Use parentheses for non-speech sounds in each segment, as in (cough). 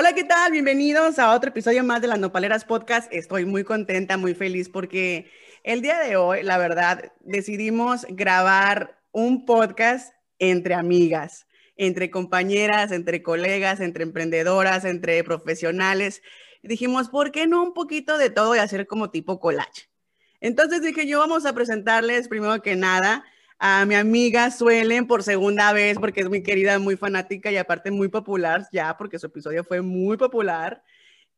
Hola, ¿qué tal? Bienvenidos a otro episodio más de las Nopaleras Podcast. Estoy muy contenta, muy feliz porque el día de hoy, la verdad, decidimos grabar un podcast entre amigas, entre compañeras, entre colegas, entre emprendedoras, entre profesionales. Dijimos, ¿por qué no un poquito de todo y hacer como tipo collage? Entonces dije, yo vamos a presentarles primero que nada a mi amiga Suelen por segunda vez, porque es muy querida, muy fanática y aparte muy popular ya, porque su episodio fue muy popular.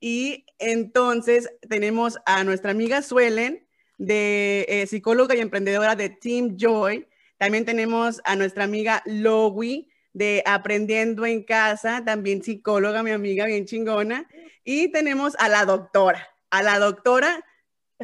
Y entonces tenemos a nuestra amiga Suelen, de eh, psicóloga y emprendedora de Team Joy. También tenemos a nuestra amiga Lowy, de Aprendiendo en Casa, también psicóloga, mi amiga bien chingona. Y tenemos a la doctora, a la doctora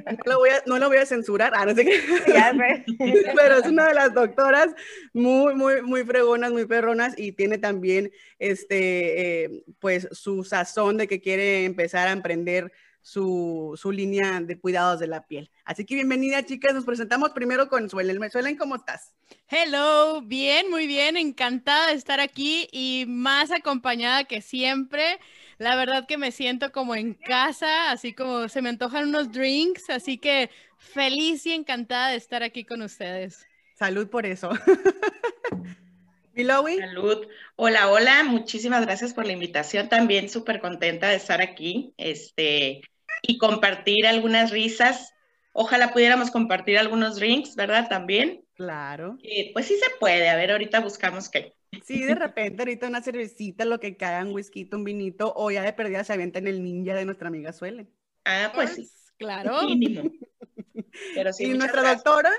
no lo voy a, no lo voy a censurar, ah, no sé qué. (laughs) pero es una de las doctoras muy, muy, muy fregonas, muy perronas y tiene también, este, eh, pues, su sazón de que quiere empezar a emprender su, su, línea de cuidados de la piel. Así que bienvenida, chicas. Nos presentamos primero con Suelen. Suelen, ¿cómo estás? Hello, bien, muy bien. Encantada de estar aquí y más acompañada que siempre. La verdad que me siento como en casa, así como se me antojan unos drinks, así que feliz y encantada de estar aquí con ustedes. Salud por eso. (laughs) Milowi. Salud. Hola, hola, muchísimas gracias por la invitación. También súper contenta de estar aquí este, y compartir algunas risas. Ojalá pudiéramos compartir algunos drinks, ¿verdad? También. Claro. Eh, pues sí se puede. A ver, ahorita buscamos qué. Sí, de repente, ahorita una cervecita, lo que caiga, un whisky, un vinito, o ya de perdida se avienta en el ninja de nuestra amiga Suele. Ah, pues sí. Claro. (laughs) Pero sí, ¿Y nuestra doctora?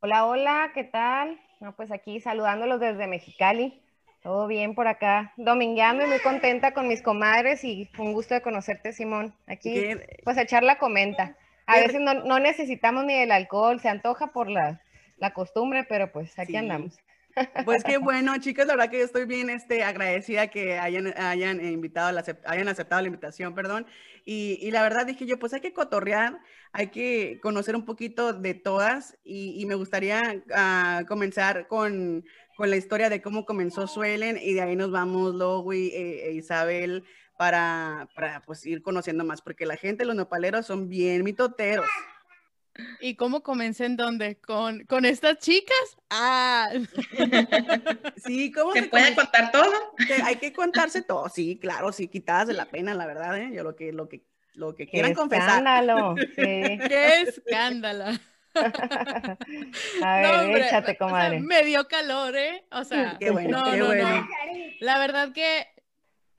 Hola, hola, ¿qué tal? No, pues aquí saludándolos desde Mexicali. Todo bien por acá. Domingueando y muy contenta con mis comadres y un gusto de conocerte, Simón. Aquí, pues echar la comenta. A veces no, no, necesitamos ni el alcohol, se antoja por la, la costumbre, pero pues aquí andamos. Pues qué bueno, chicas, la verdad que yo estoy bien este, agradecida que hayan, hayan, invitado, la, hayan aceptado la invitación, perdón. Y, y, la verdad dije yo, pues hay que cotorrear, hay que conocer un poquito de todas y, y me gustaría uh, comenzar con, con, la historia de cómo comenzó Suelen y de ahí nos vamos luego y e, e Isabel para, para pues, ir conociendo más, porque la gente, los nopaleros son bien mitoteros. ¿Y cómo comencé en dónde? ¿Con, con estas chicas? Ah. (laughs) Sí, ¿cómo se, puede contar todo? hay que contarse todo, sí, claro, sí, quitadas de la pena, la verdad, ¿eh? Yo lo que, lo que, lo que quieran confesar. Escándalo, (laughs) sí. ¡Qué escándalo! (laughs) A ver, échate, comadre. me dio calor, ¿eh? O sea, qué bueno, qué bueno. La verdad que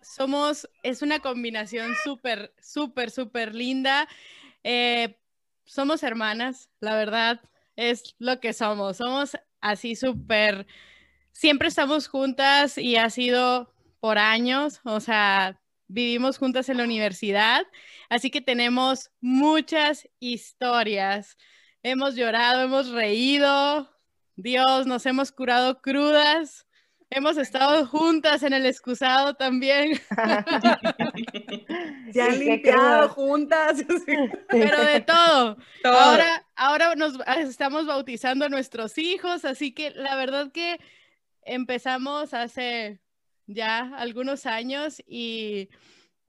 somos, es una combinación súper, súper, súper linda. Eh, somos hermanas, la verdad, es lo que somos. Somos así súper, siempre estamos juntas y ha sido por años, o sea, vivimos juntas en la universidad, así que tenemos muchas historias. Hemos llorado, hemos reído, Dios, nos hemos curado crudas. Hemos estado juntas en el excusado también. (laughs) Se han limpiado juntas. (laughs) Pero de todo. Ahora, ahora nos estamos bautizando a nuestros hijos, así que la verdad que empezamos hace ya algunos años y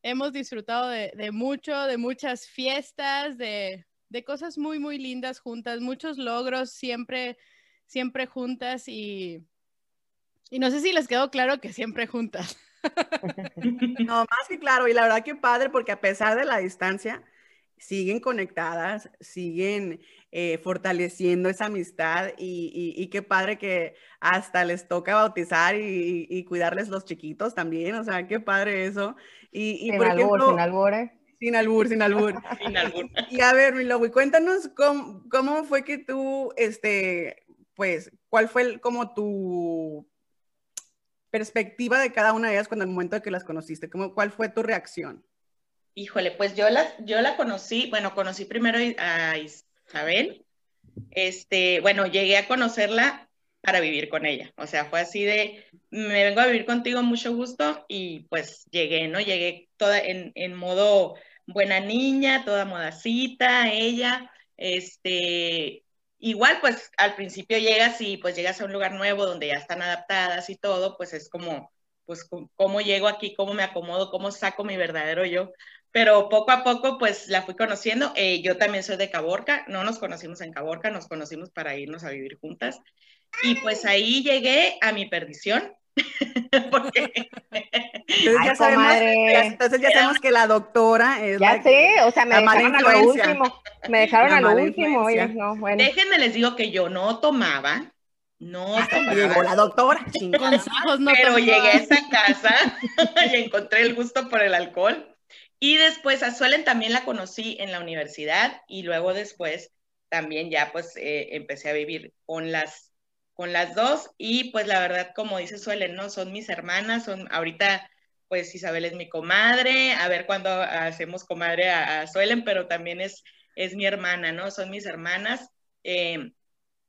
hemos disfrutado de, de mucho, de muchas fiestas, de, de cosas muy, muy lindas juntas, muchos logros siempre, siempre juntas y y no sé si les quedó claro que siempre juntas. (laughs) No, más que claro, y la verdad que padre, porque a pesar de la distancia, siguen conectadas, siguen eh, fortaleciendo esa amistad y, qué padre que hasta les toca bautizar y, cuidarles los chiquitos también, o sea, qué padre eso. Y, sin, por sin albur, ¿eh? Sin albur, sin albur. (laughs) sin albur. Y a ver, Milowi, cuéntanos cómo, cómo, fue que tú, este, pues, cuál fue como tu perspectiva de cada una de ellas cuando el momento de que las conociste? ¿Cómo, ¿Cuál fue tu reacción? Híjole, pues yo la, yo la conocí, bueno, conocí primero a Isabel. Este, bueno, llegué a conocerla para vivir con ella. O sea, fue así de, me vengo a vivir contigo, mucho gusto, y pues llegué, ¿no? Llegué toda en, en modo buena niña, toda modacita, ella, este, Igual, pues al principio llegas y pues llegas a un lugar nuevo donde ya están adaptadas y todo, pues es como, pues cómo llego aquí, cómo me acomodo, cómo saco mi verdadero yo. Pero poco a poco, pues la fui conociendo. Eh, yo también soy de Caborca, no nos conocimos en Caborca, nos conocimos para irnos a vivir juntas. Y pues ahí llegué a mi perdición. (laughs) Porque... Entonces, ya sabemos, entonces ya sabemos que la doctora es Ya sé, o sea, me dejaron a lo último. Me dejaron a lo último. no, bueno. Déjenme les digo que yo no tomaba, no Llegó la doctora. no pero llegué a esa casa (laughs) y encontré el gusto por el alcohol. Y después a Suelen también la conocí en la universidad y luego después también ya pues eh, empecé a vivir con las con las dos y pues la verdad como dice Suelen, ¿no? Son mis hermanas, son ahorita pues Isabel es mi comadre, a ver cuándo hacemos comadre a, Suelen, pero también es, es mi hermana, ¿no? Son mis hermanas. Eh,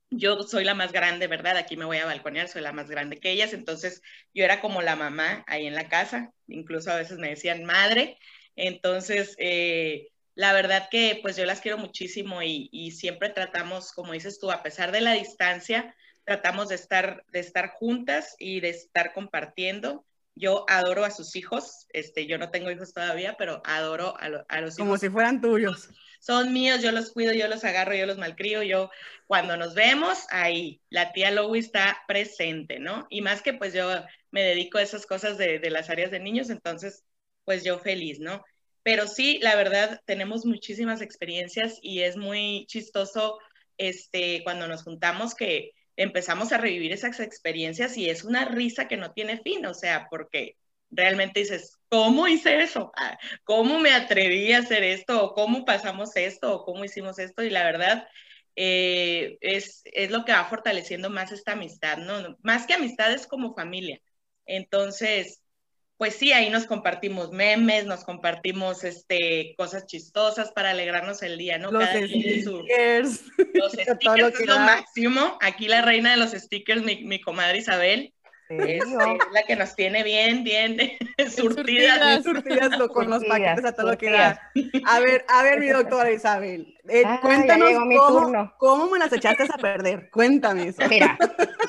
yo soy la más grande, ¿verdad? Aquí me voy a balconear, soy la más grande que ellas, entonces yo era como la mamá ahí en la casa, incluso a veces me decían madre, entonces eh, la verdad que pues yo las quiero muchísimo y, y, siempre tratamos, como dices tú, a pesar de la distancia, tratamos de estar, de estar juntas y de estar compartiendo. Yo adoro a sus hijos, este, yo no tengo hijos todavía, pero adoro a, a los hijos. Como si fueran tuyos son míos, yo los cuido, yo los agarro, yo los malcrio, yo cuando nos vemos, ahí, la tía Lowy está presente, ¿no? Y más que pues yo me dedico a esas cosas de, de las áreas de niños, entonces pues yo feliz, ¿no? Pero sí, la verdad, tenemos muchísimas experiencias y es muy chistoso este, cuando nos juntamos que empezamos a revivir esas experiencias y es una risa que no tiene fin, o sea, porque realmente dices, ¿cómo hice eso? Ah, ¿Cómo me atreví a hacer esto? ¿O cómo pasamos esto? ¿O cómo hicimos esto? Y la verdad, eh, es, es, lo que va fortaleciendo más esta amistad, ¿no? Más que amistad es como familia. Entonces, pues sí, ahí nos compartimos memes, nos compartimos este, cosas chistosas para alegrarnos el día, ¿no? Los stickers. Los (laughs) stickers es lo máximo. Aquí la reina de los stickers, mi, mi comadre Isabel, es la que nos tiene bien, bien (laughs) surtidas. Surtidas, con los paquetes a todo lo que da. A ver, a ver, mi doctora Isabel, eh, cuéntanos cómo, cómo, me las echaste a perder. Cuéntame eso. Mira,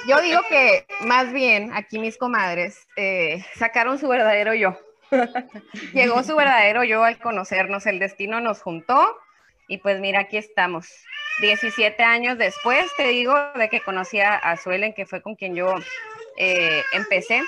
yo digo que más bien aquí mis comadres eh, sacaron su verdadero yo. (laughs) Llegó su verdadero yo al conocernos, el destino nos juntó y pues mira, aquí estamos. 17 años después, te digo, de que conocí a Suelen, que fue con quien yo eh, empecé,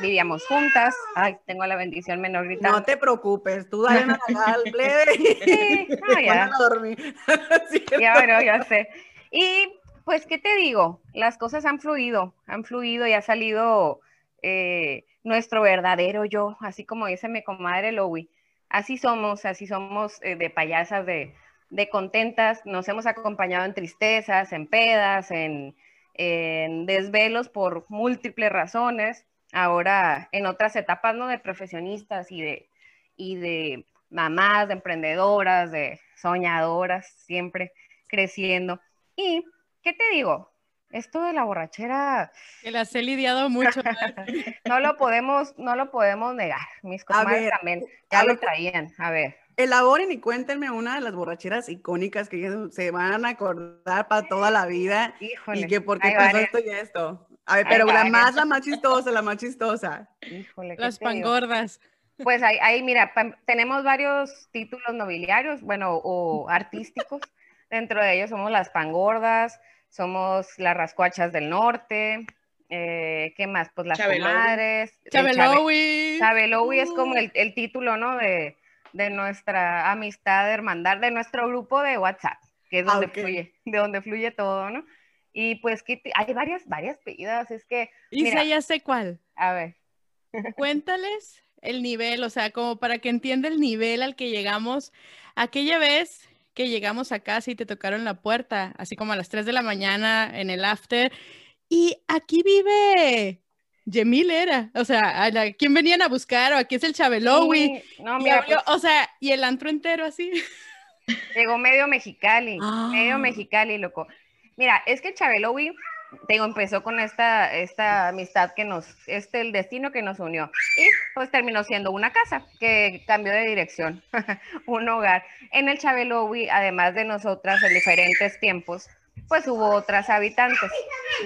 vivíamos juntas. Ay, tengo la bendición menor gritando. No te preocupes, tú dale una al plebe. Sí, ah, ya. (laughs) ya, bueno, ya sé. Y pues, ¿qué te digo? Las cosas han fluido, han fluido y ha salido eh, nuestro verdadero yo, así como dice mi comadre Lowy. Así somos, así somos eh, de payasas, de, de contentas. Nos hemos acompañado en tristezas, en pedas, en en desvelos por múltiples razones, ahora en otras etapas, ¿no? De profesionistas y de, y de mamás, de emprendedoras, de soñadoras, siempre creciendo. Y, ¿qué te digo? Esto de la borrachera... Que las he lidiado mucho. (laughs) no lo podemos, no lo podemos negar. Mis comadres también ya lo traían. A ver elaboren y cuéntenme una de las borracheras icónicas que se van a acordar para toda la vida. Híjole, y que por qué pasó esto y esto. A ver, pero la más, la más chistosa, la más chistosa. Híjole, las pangordas. Pues ahí, ahí mira, tenemos varios títulos nobiliarios, bueno, o (laughs) artísticos. Dentro de ellos somos las pangordas, somos las rascuachas del norte, eh, ¿qué más? Pues las comadres. Chabelowi. Chabelowi es como el, el título, ¿no? De, de nuestra amistad, hermandad, de nuestro grupo de WhatsApp, que es donde fluye, de donde fluye todo, ¿no? Y pues que hay varias, varias pedidas, es que... Isa, ya sé cuál. A ver. Cuéntales el nivel, o sea, como para que entienda el nivel al que llegamos. Aquella vez que llegamos a casa y te tocaron la puerta, así como a las 3 de la mañana en el after, y aquí vive Yemil era, o sea, a ¿quién venían a buscar? O aquí es el Chabelowi. no, mira, pues o sea, y el antro entero así. (laughs) Llegó medio Mexicali, medio ah. Mexicali, loco. Mira, es que Chabelowi, tengo, empezó con esta, esta amistad que nos, este, el destino que nos unió. Y pues terminó siendo una casa que cambió de dirección, (laughs) un hogar. En el Chabelowi, además de nosotras en diferentes tiempos, pues hubo otras habitantes,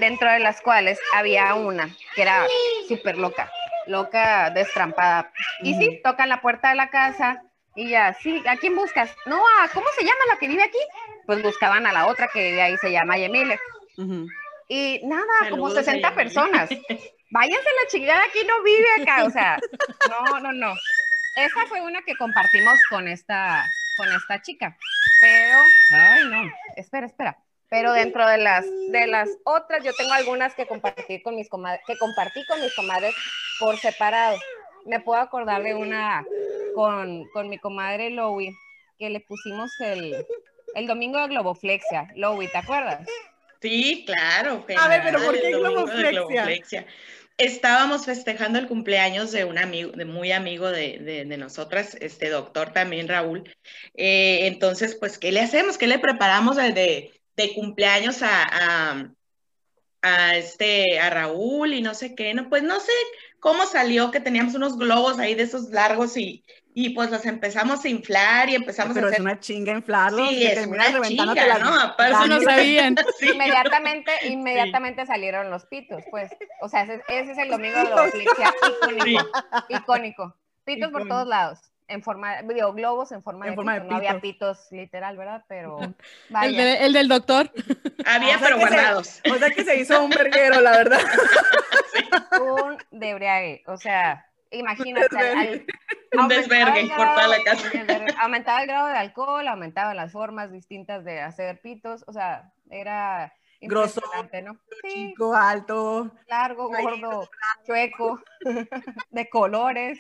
dentro de las cuales había una que era súper loca. loca destrampada. Y sí, tocan la puerta de la casa y ya, sí, ¿a quién buscas? No, ¿a cómo se llama la que vive aquí? Pues buscaban a la otra que de ahí se llama Yemile. Y nada, como 60 personas. Váyanse la chingada, aquí no vive acá, o sea, no, no, no. Esa fue una que compartimos con esta, con esta chica, pero, ay, no, espera, espera. Pero dentro de las, de las otras, yo tengo algunas que compartir con mis comadres, que compartí con mis comadres por separado. Me puedo acordar de una con, con mi comadre Lowy, que le pusimos el, el domingo de Globoflexia. Lowy, ¿te acuerdas? Sí, claro. A ver, pero ¿por qué Globoflexia? Estábamos festejando el cumpleaños de un amigo, de muy amigo de, de, nosotras, este doctor también, Raúl. Eh, entonces, pues, ¿qué le hacemos? ¿Qué le preparamos de, de cumpleaños a, a, este, a Raúl y no sé qué? No, pues no sé cómo salió que teníamos unos globos ahí de esos largos y, y pues los empezamos a inflar y empezamos a hacer... es una chinga inflarlos. Sí, es una chinga, ¿no? Eso no sabían. (laughs) Inmediatamente, inmediatamente salieron los pitos, pues. O sea, ese, es el domingo de la (laughs) icónico. Icónico. Pitos por todos lados. En forma, digo, globos en forma, de, forma No había pitos literal, ¿verdad? Pero vaya. El, del doctor. Había, pero guardados. (laughs) o sea que se hizo un verguero, la verdad. Un debriague. O sea, imagínate. un desvergue por toda la casa. Aumentaba el grado de alcohol, aumentaban las formas distintas de hacer pitos, o sea, era grosso, ¿no? chico, alto, largo, gordo, chueco, (laughs) de colores.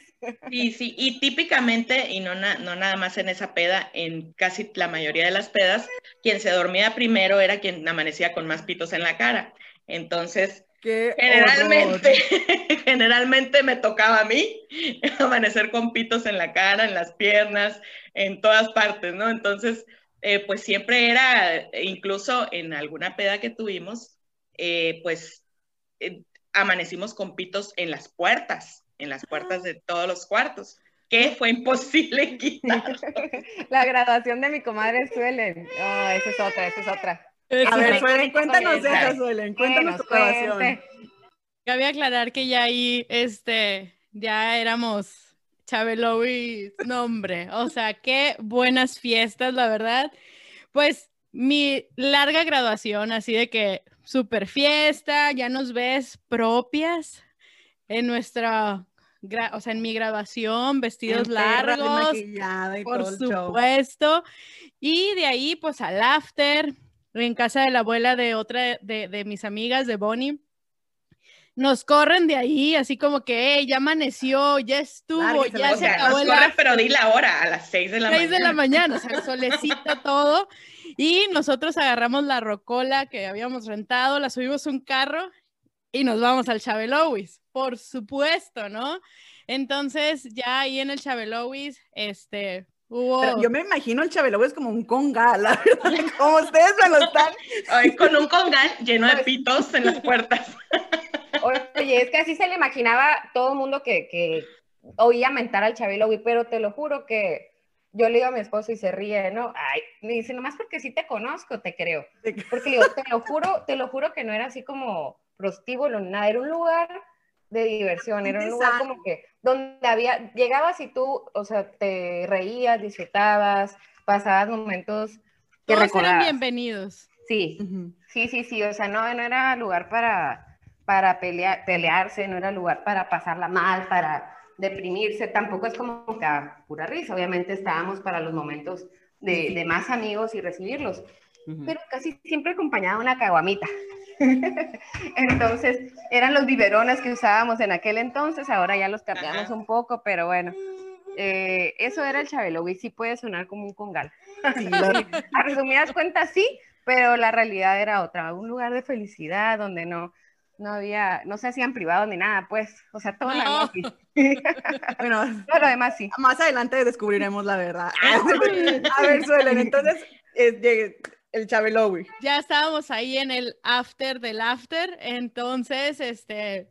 Sí, sí, y típicamente, y no, no nada más en esa peda, en casi la mayoría de las pedas, quien se dormía primero era quien amanecía con más pitos en la cara. Entonces, generalmente, (laughs) generalmente me tocaba a mí (laughs) amanecer con pitos en la cara, en las piernas, en todas partes, ¿no? Entonces, eh, pues siempre era, incluso en alguna peda que tuvimos, eh, pues eh, amanecimos con pitos en las puertas, en las puertas de todos los cuartos que fue imposible (laughs) quitar. (laughs) La graduación de mi comadre Suelen. Oh, esa es otra, esa es otra. A ver, Suelen, cuéntanos eso, Suelen, cuéntanos tu grabación. Cabe aclarar que ya ahí, este, ya éramos Chabelo y nombre, o sea, qué buenas fiestas, la verdad. Pues mi larga graduación, así de que super fiesta, ya nos ves propias en nuestra, o sea, en mi graduación, vestidos largos, por supuesto. Y de ahí, pues al after, en casa de la abuela de otra de, mis amigas, de Bonnie. Nos corren de ahí, así como que ya amaneció, ya estuvo, ya se acabó nos corren, pero di la hora, a las 6 de la 6 mañana. de la mañana, o sea, (laughs) solecito todo. Y nosotros agarramos la rocola que habíamos rentado, la subimos un carro y nos vamos al Chabelowis, por supuesto, ¿no? Entonces, ya ahí en el Chabelowis, este, yo me imagino el Chabelo es como un congal, la verdad, como ustedes me lo están. (laughs) con un congal lleno de pitos en las puertas. (laughs) Oye, es que así se le imaginaba todo el mundo que, que oía mentar al Chabelo, pero te lo juro que yo le digo a mi esposo y se ríe, ¿no? Ay, me dice, nomás porque sí te conozco, te creo. Porque digo, te lo juro, te lo juro que no era así como prostíbulo, nada, era un lugar de diversión, era un lugar como que donde había, llegabas y tú, o sea, te reías, disfrutabas, pasabas momentos que Todos eran bienvenidos. Sí, sí, sí, sí, o sea, no, no era lugar para, para pelear, pelearse, no era lugar para pasarla mal, para deprimirse, tampoco es como que a pura risa, obviamente estábamos para los momentos de, de más amigos y recibirlos, pero casi siempre acompañada de una caguamita. (laughs) entonces, eran los biberones que usábamos en aquel entonces, ahora ya los cambiamos un poco, pero bueno, eh, eso era el Chabelo, y sí puede sonar como un congal. (laughs) (laughs) A resumidas cuentas, sí, pero la realidad era otra, un lugar de felicidad donde no, no había, no se hacían privados ni nada, pues, o sea, todo, la (laughs) bueno, todo lo demás sí. Más adelante descubriremos la verdad. (laughs) A ver, suelen, entonces, eh, el Chabelowi. Ya estábamos ahí en el after del after, entonces, este,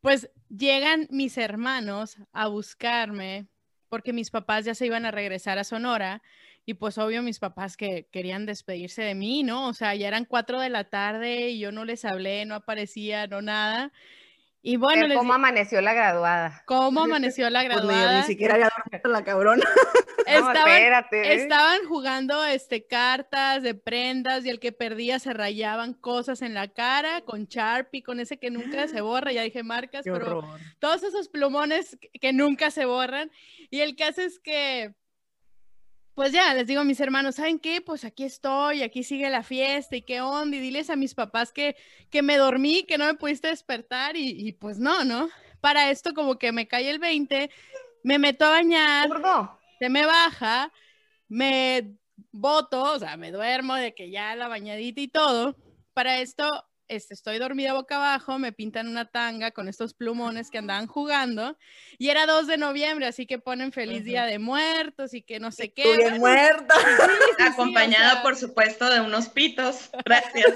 pues llegan mis hermanos a buscarme porque mis papás ya se iban a regresar a Sonora y pues obvio mis papás que querían despedirse de mí, ¿no? O sea, ya eran cuatro de la tarde y yo no les hablé, no aparecía, no nada. Y bueno, ¿cómo amaneció la graduada? ¿Cómo (laughs) amaneció la pues graduada? ni siquiera había dormido la cabrona. (laughs) estaban, estaban jugando este, cartas de prendas y el que perdía se rayaban cosas en la cara con Sharpie, con ese que nunca se borra, ya dije marcas, pero todos esos plumones que nunca se borran. Y el caso es que pues ya, les digo a mis hermanos, ¿saben qué? Pues aquí estoy, aquí sigue la fiesta y qué onda, y diles a mis papás que, que me dormí, que no me pudiste despertar y, pues no, ¿no? Para esto como que me cae el 20, me meto a bañar, se me baja, me boto, o sea, me duermo de que ya la bañadita y todo. Para esto este, estoy dormida boca abajo, me pintan una tanga con estos plumones que andaban jugando y era 2 de noviembre, así que ponen feliz día de muertos y que no sé qué. Bien muerta. Acompañada, por supuesto, de unos pitos. Gracias.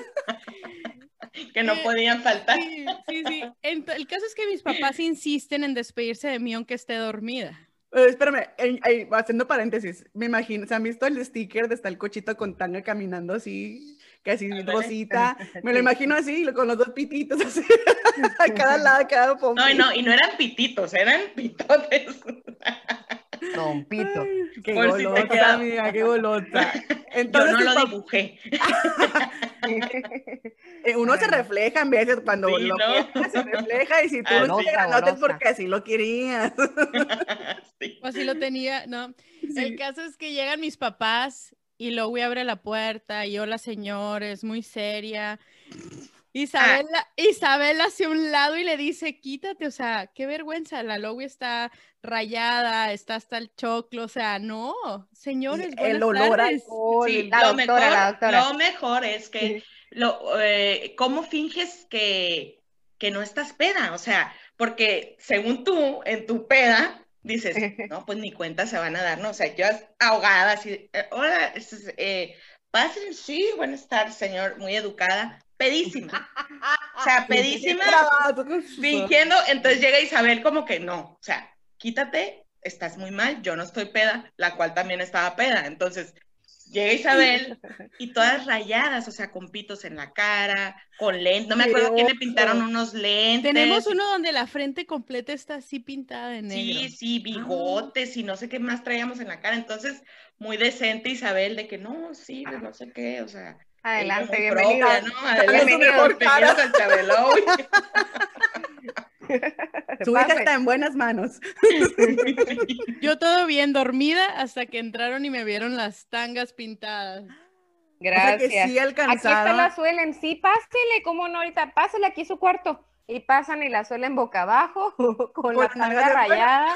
(laughs) que no eh, podían faltar. Sí, sí, sí. El caso es que mis papás insisten en despedirse de mí aunque esté dormida. Eh, espérame, haciendo paréntesis, me imagino, ¿se han visto el sticker de está el cochito con tanga caminando así? Casi rosita. Me lo imagino así, con los dos pititos, así, (laughs) a cada lado, cada pompa. No, no, y no eran pititos, eran pitotes. Don Pito. qué golota, amiga, qué golota. (laughs) Entonces, Yo no lo dibujé. (laughs) Eh, uno se refleja en veces cuando lo ¿no? se refleja y si tú ah, lo no, es porque así lo querías. O así lo tenía, no. El caso es que llegan mis papás y Lowy abre la puerta y hola señores, muy seria. Isabel, ah. Isabel hacia un lado y le dice, quítate, o sea, qué vergüenza, la Lowy está rayada, está hasta el choclo, o sea, no, señores, el olor sí, lo, mejor, lo mejor es que, lo, eh, ¿cómo finges que, que no estás peda? O sea, porque según tú, en tu peda, dices, (laughs) no, pues ni cuenta se van a dar, ¿no? O sea, yo ahogada, así, eh, hola, eh, pasen, sí, buenas tardes, señor, muy educada, pedísima. O sea, (laughs) pedísima, fingiendo, entonces llega Isabel como que no, o sea, quítate, estás muy mal, yo no estoy peda, la cual también estaba peda, entonces Llega Isabel y todas rayadas, o sea, con pitos en la cara, con lentes. No me acuerdo quién le pintaron unos lentes. Tenemos uno donde la frente completa está así pintada de negro. Sí, sí, bigotes y no sé qué más traíamos en la cara. Entonces, muy decente Isabel de que no, sí, pues no sé qué, o sea. Adelante, bienvenida. ¿no? Adelante, Chabelo. (laughs) (laughs) Su hija está en buenas manos. (laughs) Yo todo bien dormida hasta que entraron y me vieron las tangas pintadas. Gracias. aquí está la suelen, sí, pásele, cómo no, ahorita, pásele aquí su cuarto. Y pasan y la suelen boca abajo, (laughs) con la tanga rayada,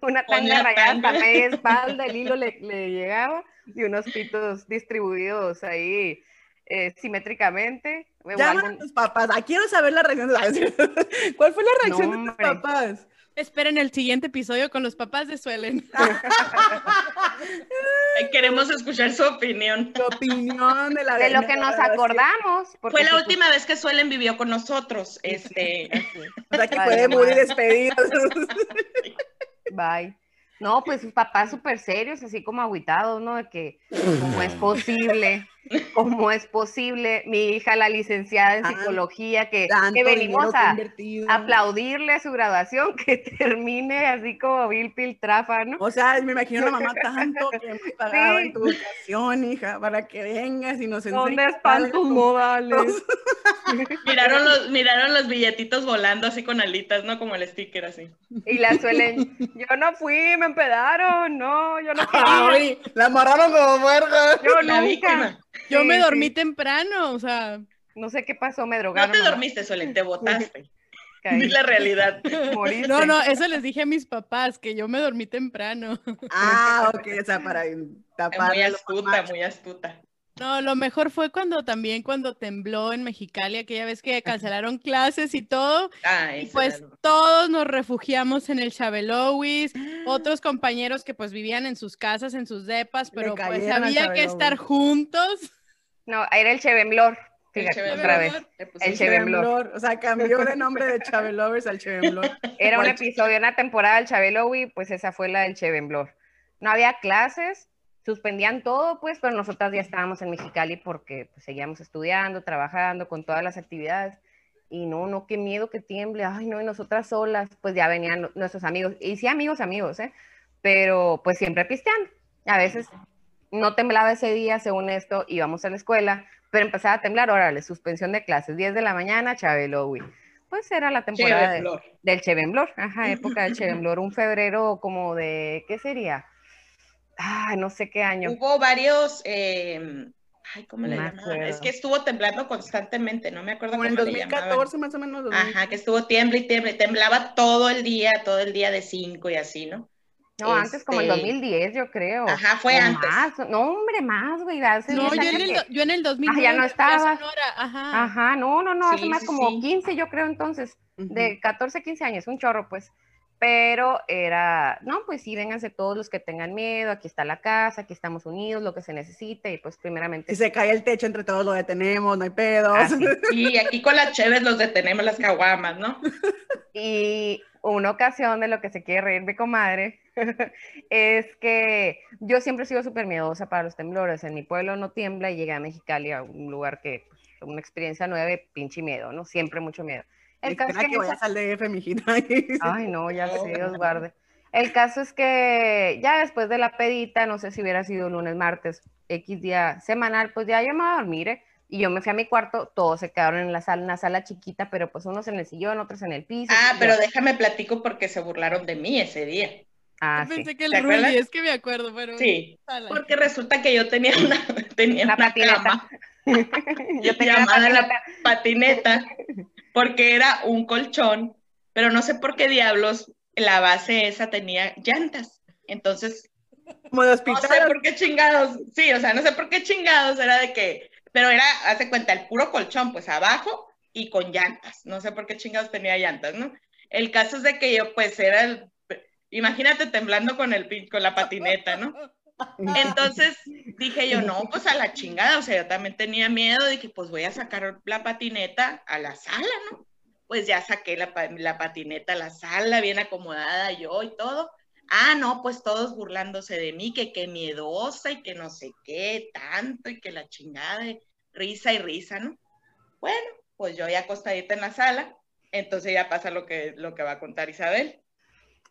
una tanga rayada hasta media espalda, el hilo le, le llegaba, y unos pitos distribuidos ahí eh, simétricamente. Llaman a tus papás. Ah, quiero saber la reacción de (laughs) ¿Cuál fue la reacción de tus papás? Esperen el siguiente episodio con los papás de Suelen. (laughs) Queremos escuchar su opinión. Su opinión de la De lo que nos acordamos. Fue la última vez que Suelen vivió con nosotros. Este... o sea que fue muy despedido. Bye. No, pues sus papás súper serios, así como aguitados, ¿no? De que, ¿cómo es posible? (laughs) ¿Cómo es posible? Mi hija, la licenciada en psicología, que, que venimos a aplaudirle a su graduación, (laughs) que termine así como Bill Piltrafa, ¿no? O sea, me imagino la mamá (laughs) tanto que hemos pagado en tu educación, hija, para que vengas y nos enseñes. ¿Dónde están tus modales? miraron, los, miraron los billetitos volando así con alitas, ¿no? Como el sticker así. Y la suelen, yo no fui, me empedaron, no, yo no quería. la amarraron como muerta. Yo la nunca. Yo me dormí temprano, o sea. No sé qué pasó, me drogaron. No te dormiste, Solen, te botaste. (laughs) Es la realidad. (laughs) No, no, eso les dije a mis papás, que yo me dormí temprano. Ah, ok, o sea, para tapar. Muy astuta, muy astuta. No, lo mejor fue cuando también cuando tembló en Mexicali, aquella vez que cancelaron clases y todo. Ah, y pues todos nos refugiamos en el Chabelowis, otros compañeros que pues vivían en sus casas, en sus depas, pero pues había que estar juntos. No, era el Chevemblor. Otra vez. El Chevemblor. O sea, cambió de nombre de Chabelovers al Chevemblor. (laughs) Era un episodio, una temporada del Chabelowi, pues esa fue la del Chevemblor. No había clases, suspendían todo, pues, pero nosotras ya estábamos en Mexicali porque pues, seguíamos estudiando, trabajando con todas las actividades. y no, no, qué miedo que tiemble, ay, no, y nosotras solas, pues ya venían nuestros amigos, y sí amigos, amigos, ¿eh? Pero pues siempre pisteando. A veces no temblaba ese día, según esto, íbamos a la escuela, pero empezaba a temblar, órale, suspensión de clases, 10 de la mañana, Chabelo, Pues era la temporada del Chevenblor, ajá, época del Chevenblor, (laughs) un febrero como de, ¿qué sería? Ah, no sé qué año. Hubo varios, eh, ay, ¿cómo le llamaban? Es que estuvo temblando constantemente, no me acuerdo como en 2014 más o menos. Ajá, que estuvo tiemble y tiemble, temblaba todo el día, todo el día de 5 y así, ¿no? No, antes como en 2010, este, yo creo. Ajá, fue antes. No, hombre, más, güey. no, yo en, el, yo en el 2010. Ah, ya no estaba. Ajá. Ajá, no, no, no, hace más como 15, yo creo entonces. De 14, 15 años, un chorro, pues. Pero era, no, pues sí, vénganse todos los que tengan miedo, aquí está la casa, aquí estamos unidos, lo que se necesite, y pues primeramente. Si se cae el techo, entre todos lo detenemos, no hay pedos. Sí, (laughs) aquí con las cheves los detenemos las caguamas, ¿no? (laughs) Y una ocasión de lo que se quiere reír mi comadre (laughs) es que yo siempre he sido súper miedosa para los temblores. En mi pueblo no tiembla y llegué a Mexicali, a un lugar que, pues, una experiencia nueva, pinche miedo, ¿no? Siempre mucho miedo. El caso es que, vayas al DF, mijita. Ay, no, ya sé, Dios guarde. El caso es que ya después de la pedita, no sé si hubiera sido lunes, martes, X día semanal, pues ya yo me voy a dormir, ¿eh? Y yo me fui a mi cuarto, todos se quedaron en la sala, una sala chiquita, pero pues unos en el sillón, otros en el piso. Ah, pero déjame platico porque se burlaron de mí ese día. Ah, pensé que el Rulli, es que me acuerdo, pero... Sí, porque resulta que yo tenía una, (laughs) tenía una, patineta. (laughs) yo (laughs) tenía llamada la patineta, porque era un colchón, pero no sé por qué diablos la base esa tenía llantas. Entonces, como. No sé por qué chingados, sí, o sea, no sé por qué chingados era de que, pero era, hace cuenta, el puro colchón, pues abajo y con llantas. No sé por qué chingados tenía llantas, ¿no? El caso es de que yo, pues, era el, imagínate temblando con el con la patineta, ¿no? (laughs) Entonces dije yo, no, pues a la (laughs) chingada, o sea, yo también tenía miedo, dije, pues voy a sacar la patineta a la sala, ¿no? Pues ya saqué la, la patineta a la sala, bien acomodada yo y todo. Ah, no, pues todos burlándose de mí, que qué miedosa y que no sé qué, tanto y que la chingada, de risa y risa, ¿no? Bueno, pues yo ya acostadita en la sala, entonces ya pasa lo que, lo que va a contar Isabel.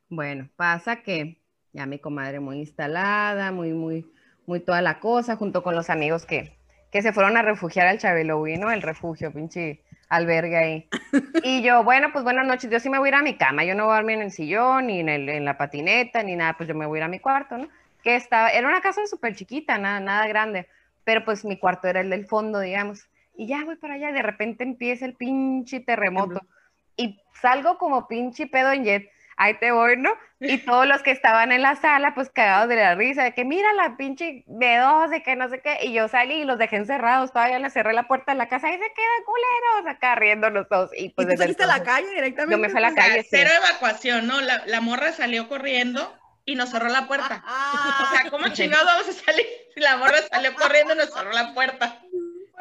Bueno, pasa que ya mi comadre muy instalada, muy, muy, muy toda la cosa, junto con los amigos que, que se fueron a refugiar al Chabelo, ¿no? El refugio, pinche albergue ahí. (laughs) Y yo, bueno, pues buenas noches, yo sí me voy a ir a mi cama, yo no voy a dormir en el sillón, ni en, el, en la patineta, ni nada, pues yo me voy a ir a mi cuarto, ¿no? Que estaba, era una casa súper chiquita, nada, nada grande, pero pues mi cuarto era el del fondo, digamos. Y ya voy para allá, y de repente empieza el pinche terremoto. Y salgo como pinche pedo en jet ahí te voy, ¿no? Y (laughs) todos los que estaban en la sala, pues cagados de la risa, de que mira la pinche B2, de que no sé qué, y yo salí y los dejé encerrados, todavía les cerré la puerta de la casa y se quedan culeros acá riéndonos todos. Y pues ¿Y saliste a la calle directamente? Yo me fui a la calle, Cero evacuación, ¿no? La, la, morra salió corriendo y nos cerró la puerta. o sea, ¿cómo chingados vamos a salir? La morra salió corriendo y nos cerró la puerta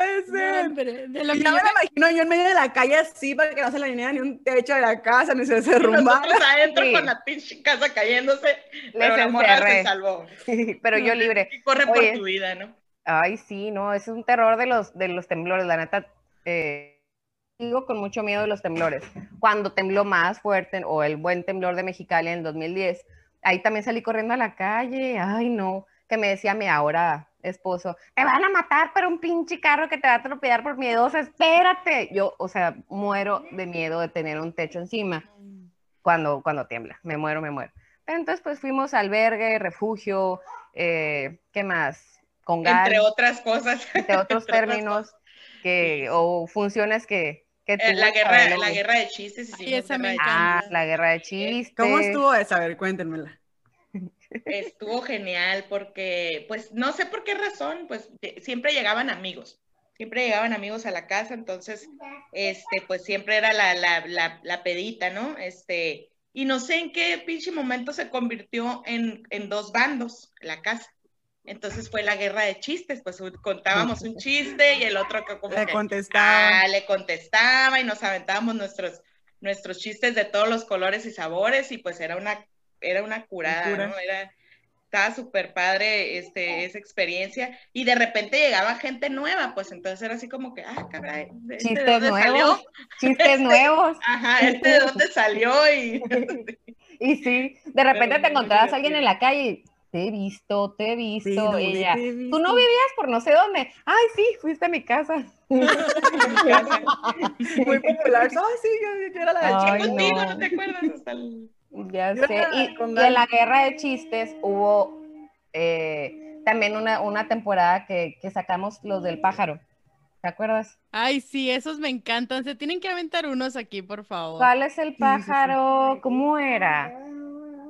puede ser. de lo que yo me imagino yo en medio de la calle así para que no se le viniera ni un techo de la casa, ni se derrumbara. Adentro con la pinche casa cayéndose, pero la morra se salvó. (laughs) pero yo libre. Y corre por tu vida, ¿no? Ay, sí, no, es un terror de los, de los temblores, la neta. Eh, digo con mucho miedo de los temblores. Cuando tembló más fuerte, o el buen temblor de Mexicali en el 2010, ahí también salí corriendo a la calle, ay no, que me decía mi ahora esposo, te van a matar, pero un pinche carro que te va a atropellar por miedosa, espérate. Yo, o sea, muero de miedo de tener un techo encima cuando, cuando tiembla, me muero, me muero. entonces, pues fuimos albergue, refugio, eh, ¿qué más? Con Entre otras cosas. (laughs) Entre otros términos que, o funciones que, que eh, la, guerra, la guerra de chistes. Sí, esa me ah, la guerra de chistes. ¿Cómo estuvo esa? A ver, cuéntenmela. Estuvo genial porque, pues, no sé por qué razón, pues siempre llegaban amigos, siempre llegaban amigos a la casa, entonces, este, pues siempre era la, la, la, pedita, ¿no? Este, y no sé en qué pinche momento se convirtió en, en dos bandos la casa. Entonces fue la guerra de chistes, pues contábamos un chiste y el otro que como le contestaba. Ah, le contestaba y nos aventábamos nuestros, nuestros chistes de todos los colores y sabores y pues era una era una curada, ¿no? Era, estaba súper padre este, esa experiencia y de repente llegaba gente nueva, pues entonces era así como que, ah, caray, ¿este chistes nuevos, chistes este, nuevos. Ajá, este de dónde salió y... (laughs) y sí, de repente te encontrabas a alguien en la calle y te he visto, te he visto, ella, tú no vivías por no sé dónde, ay sí, fuiste a mi casa. (laughs) (laughs) Muy popular, ay sí, yo, era la de contigo, no. te acuerdas hasta el... Ya sé, y, en la guerra de chistes hubo eh, también una, una temporada que, que, sacamos los del pájaro. ¿Te acuerdas? Ay, sí, esos me encantan. Se tienen que aventar unos aquí, por favor. ¿Cuál es el pájaro? ¿Cómo era?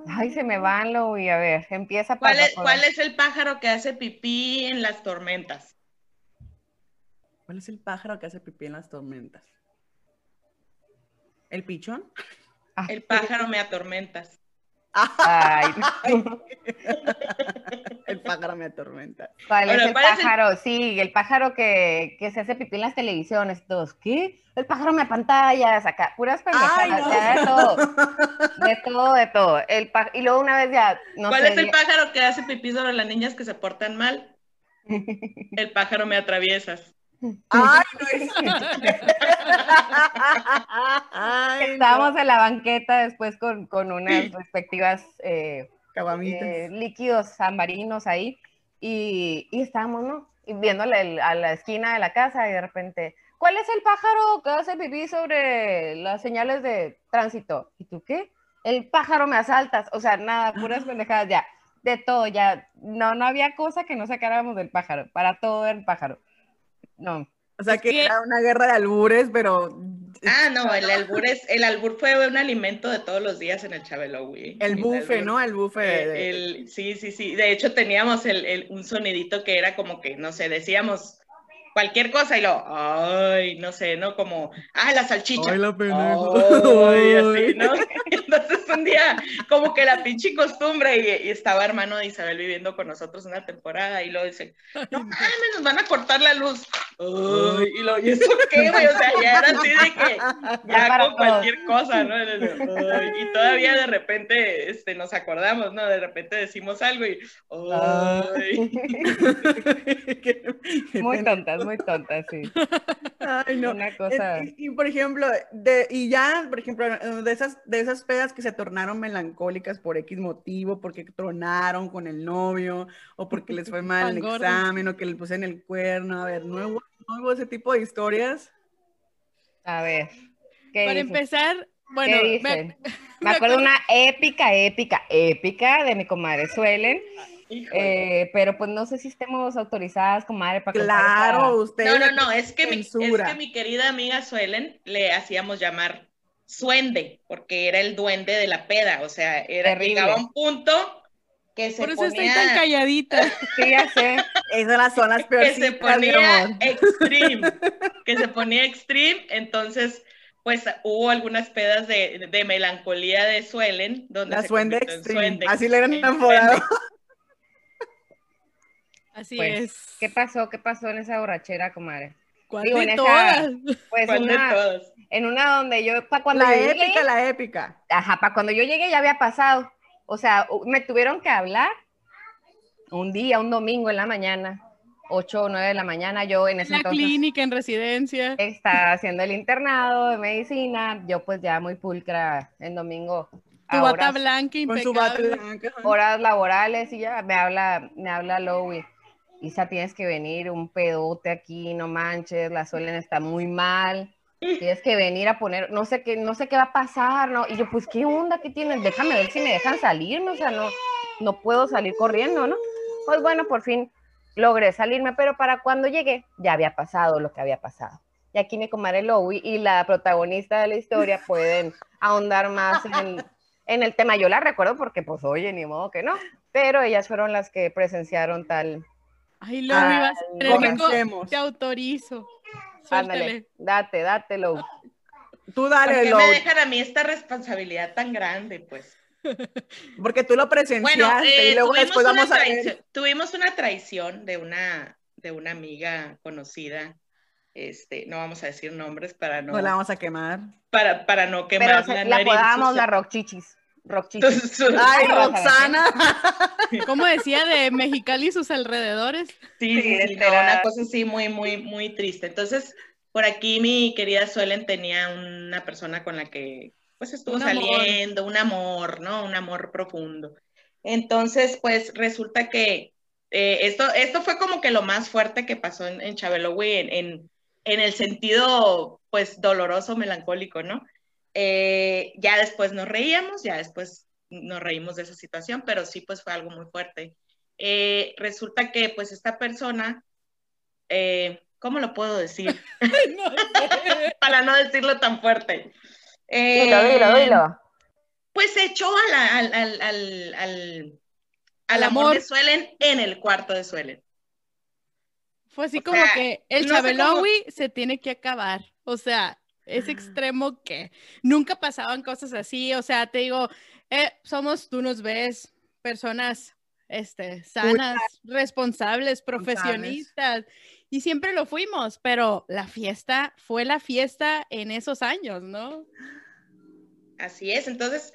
Ay, se me van, lo voy a ver. Empieza ¿Cuál es, ¿Cuál es el pájaro que hace pipí en las tormentas? ¿Cuál es el pájaro que hace pipí en las tormentas? ¿El pichón? Ah. El pájaro me atormentas. Ay. (laughs) el pájaro me atormenta. ¿Cuál es el pájaro? Sí, el pájaro que, que, se hace pipí en las televisiones. Todos, ¿qué? El pájaro me pantallas, acá, puras pendejadas, de todo. (laughs) De todo, de todo. El y luego una vez ya. No ¿Cuál es el pájaro que hace pipí sobre las niñas que se portan mal? (laughs) el pájaro me atraviesas. Ay, (laughs) Estábamos en la banqueta después con, unas respectivas eh, eh, líquidos ambarinos ahí y, y estábamos, ¿no? Y viéndole a la esquina de la casa y de repente, ¿cuál es el pájaro que hace pipí sobre las señales de tránsito? ¿Y tú qué? El pájaro me asaltas, o sea, nada, puras pendejadas ya, de todo, ya, no, no había cosa que no sacáramos del pájaro, para todo el pájaro. No. O sea, que, era una guerra de albures, pero... Ah, no, el albur, es, el albur fue un alimento de todos los días en el Chabelo, güey. El bufe, ¿no? El bufe. El, sí, sí, sí. De hecho, teníamos el, un sonidito que era como que, no sé, decíamos cualquier cosa y lo, ay, no sé, ¿no? Como, ah, la salchicha. Ay, la Ay, así, ¿no? (laughs) (laughs) Entonces un día, como que la pinche costumbre, y, estaba hermano de Isabel viviendo con nosotros una temporada, y lo dice, no mames, nos van a cortar la luz. Y lo, ¿y eso (laughs) qué, güey? O sea, ya era así de que, (laughs) ya con cualquier cosa, ¿no? y todavía de (laughs) repente este, nos acordamos, ¿no? De repente decimos algo y. Muy tontas, muy tonta, sí. Ay, no. Una cosa. Y, por ejemplo, de, y ya, por ejemplo, de esas, de esas pedas que se tornaron melancólicas por X motivo, porque tronaron con el novio, o porque les fue mal el examen, o que le puse en el cuerno. A ver, ¿no hubo, ese tipo de historias? A ver. Para empezar, bueno, (laughs) me, me, acuerdo una épica, épica, épica de mi comadre Suelen eh, pero pues no sé si estemos autorizadas, comadre, para Claro, usted. No, no, no, es que, mi, es que mi querida amiga Suelen le hacíamos llamar suende, porque era el duende de la peda, o sea, era, llegaba un punto que se Por eso ponía... estoy tan calladita. (laughs) sí, ya sé. Esas son las peores. (laughs) Que se ponía extreme, (laughs) que se ponía extreme, entonces pues hubo algunas pedas de, de melancolía de Suelen, donde la se suende extreme, así le eran enamorado. Así pues, es. ¿Qué pasó? ¿Qué pasó en esa borrachera, comadre? ¿Cuál de en todas? pues una, En una donde yo, para cuando la yo épica, llegué, la épica. Ajá, para cuando yo llegué ya había pasado. O sea, me tuvieron que hablar un día, un domingo en la mañana, 8 o 9 de la mañana, yo en ese la clínica, en residencia. Estaba haciendo el internado de medicina, yo pues ya muy pulcra en domingo tu bata blanca impecable. Con su bata blanca. Horas laborales y ya me habla, me habla Lowy. Isa, tienes que venir, un pedote aquí, no manches, la suelen está muy mal. Tienes que venir a poner, no sé qué, no sé qué va a pasar, ¿no? Y yo, pues, ¿qué onda que tienes? Déjame ver si me dejan salirme, o sea, no, no puedo salir corriendo, ¿no? Pues bueno, por fin logré salirme, pero para cuando llegué ya había pasado lo que había pasado. Y aquí mi comadre Lowy y la protagonista de la historia pueden ahondar más en, en el tema. Yo la recuerdo porque, pues, oye, ni modo que no, pero ellas fueron las que presenciaron tal, Ay, lo ah, ibas Te autorizo. Ándale, date, dátelo. Tú dale, ¿Por qué me dejan a mí esta responsabilidad tan grande, pues? (laughs) Porque tú lo presenciaste y eh, luego después vamos a ver. Tuvimos una traición de una, de una amiga conocida. Este, no vamos a decir nombres para no. No la vamos a quemar. Para, para no quemar Pero la, la podamos la rock chichis. (laughs) Ay, Roxana. ¿Cómo decía de Mexicali y sus alrededores? Sí, sí, una cosa así muy, muy, muy triste. Entonces, por aquí mi querida Suelen tenía una persona con la que pues estuvo saliendo, un amor, ¿no? Un amor profundo. Entonces, pues resulta que eh, esto, esto fue como que lo más fuerte que pasó en, en en, en, el sentido, pues, doloroso, melancólico, ¿no? Eh, ya después nos reíamos, ya después nos reímos de esa situación, pero sí, pues fue algo muy fuerte. Eh, resulta que, pues, esta persona, ¿cómo lo puedo decir? (laughs) (laughs) Para no decirlo tan fuerte. Eh, dilo, dilo, dilo. Pues se echó al, al, al, amor. de Suelen en el cuarto de Suelen. Fue así como que el no se tiene que acabar. O sea, es extremo que nunca pasaban cosas así. O sea, te digo, eh, somos, tú nos ves, personas este, sanas, responsables, profesionistas. Y siempre lo fuimos, pero la fiesta fue la fiesta en esos años, ¿no? Así es, entonces,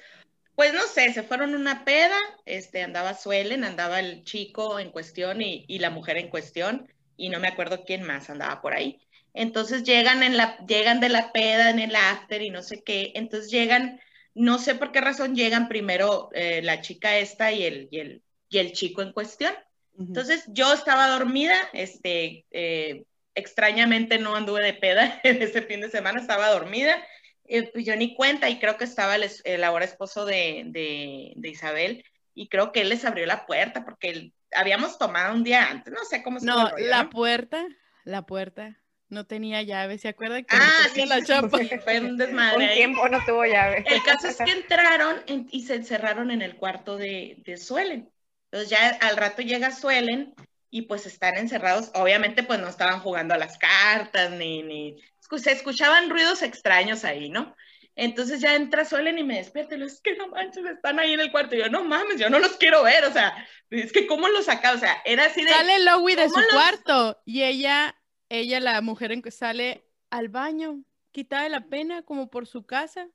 pues no sé, se fueron una peda, este, andaba Suelen, andaba el chico en cuestión y, la mujer en cuestión, y no me acuerdo quién más andaba por ahí. Entonces llegan, en la, llegan de la peda en el after y no sé qué, entonces llegan, no sé por qué razón llegan primero eh, la chica esta y el, y el, y el chico en cuestión. Entonces yo estaba dormida, este, eh, extrañamente no anduve de peda (laughs) en ese fin de semana, estaba dormida. Eh, pues yo ni cuenta y creo que estaba el, ahora esposo de, Isabel y creo que él les abrió la puerta porque habíamos tomado un día antes, no sé cómo se No, la puerta, la puerta no tenía llave, ¿se acuerdan? Que ah, sí, la chapa? fue un desmadre. Un tiempo no tuvo llave. El caso es que entraron y se encerraron en el cuarto de, de Suelen. Entonces ya al rato llega Suelen y pues están encerrados. Obviamente pues no estaban jugando a las cartas ni, ni se escuchaban ruidos extraños ahí, ¿no? Entonces ya entra Suelen y me despierta y le es que no manches, están ahí en el cuarto. Y yo, no mames, yo no los quiero ver, o sea, es que cómo los saca, o sea, era así de... Sale Lowy de su cuarto y ella, ella, la mujer en que sale al baño, quitada de la pena, como por su casa,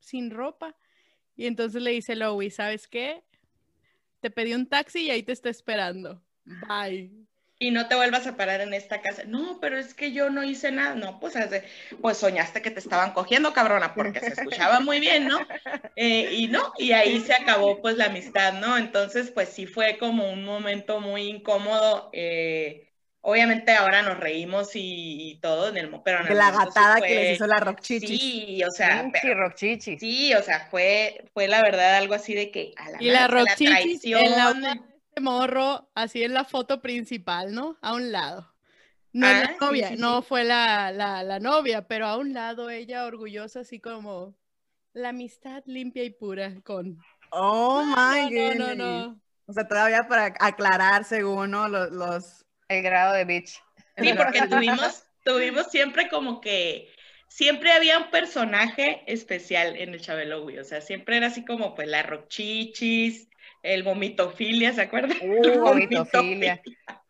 sin ropa. Y entonces le dice Lowy, ¿sabes qué? Te pedí un taxi y ahí te está esperando. Bye y no te vuelvas a parar en esta casa. No, pero es que yo no hice nada. No, pues, pues soñaste que te estaban cogiendo, cabrona, porque se escuchaba muy bien, ¿no? Eh, y no, y ahí se acabó pues la amistad, ¿no? Entonces, pues sí fue como un momento muy incómodo. Eh, obviamente ahora nos reímos y, todo en el pero de la gatada que les hizo la Rock Sí, o sea, sí, rock sí, o sea, fue fue la verdad algo así de que a la, y la, rock la morro así en la foto principal, ¿no? A un lado. No la ah, novia, no fue la, la, novia, pero a un lado ella orgullosa, así como la amistad limpia y pura con. Oh my god. No, no, no. O sea, todavía para aclarar según ¿no? los, El grado de bitch. Sí, porque tuvimos, tuvimos siempre como que siempre había un personaje especial en el Chabelo, O sea, siempre era así como pues la rochichis, el vomitofilia, ¿se acuerdan? Uh, vomitofilia.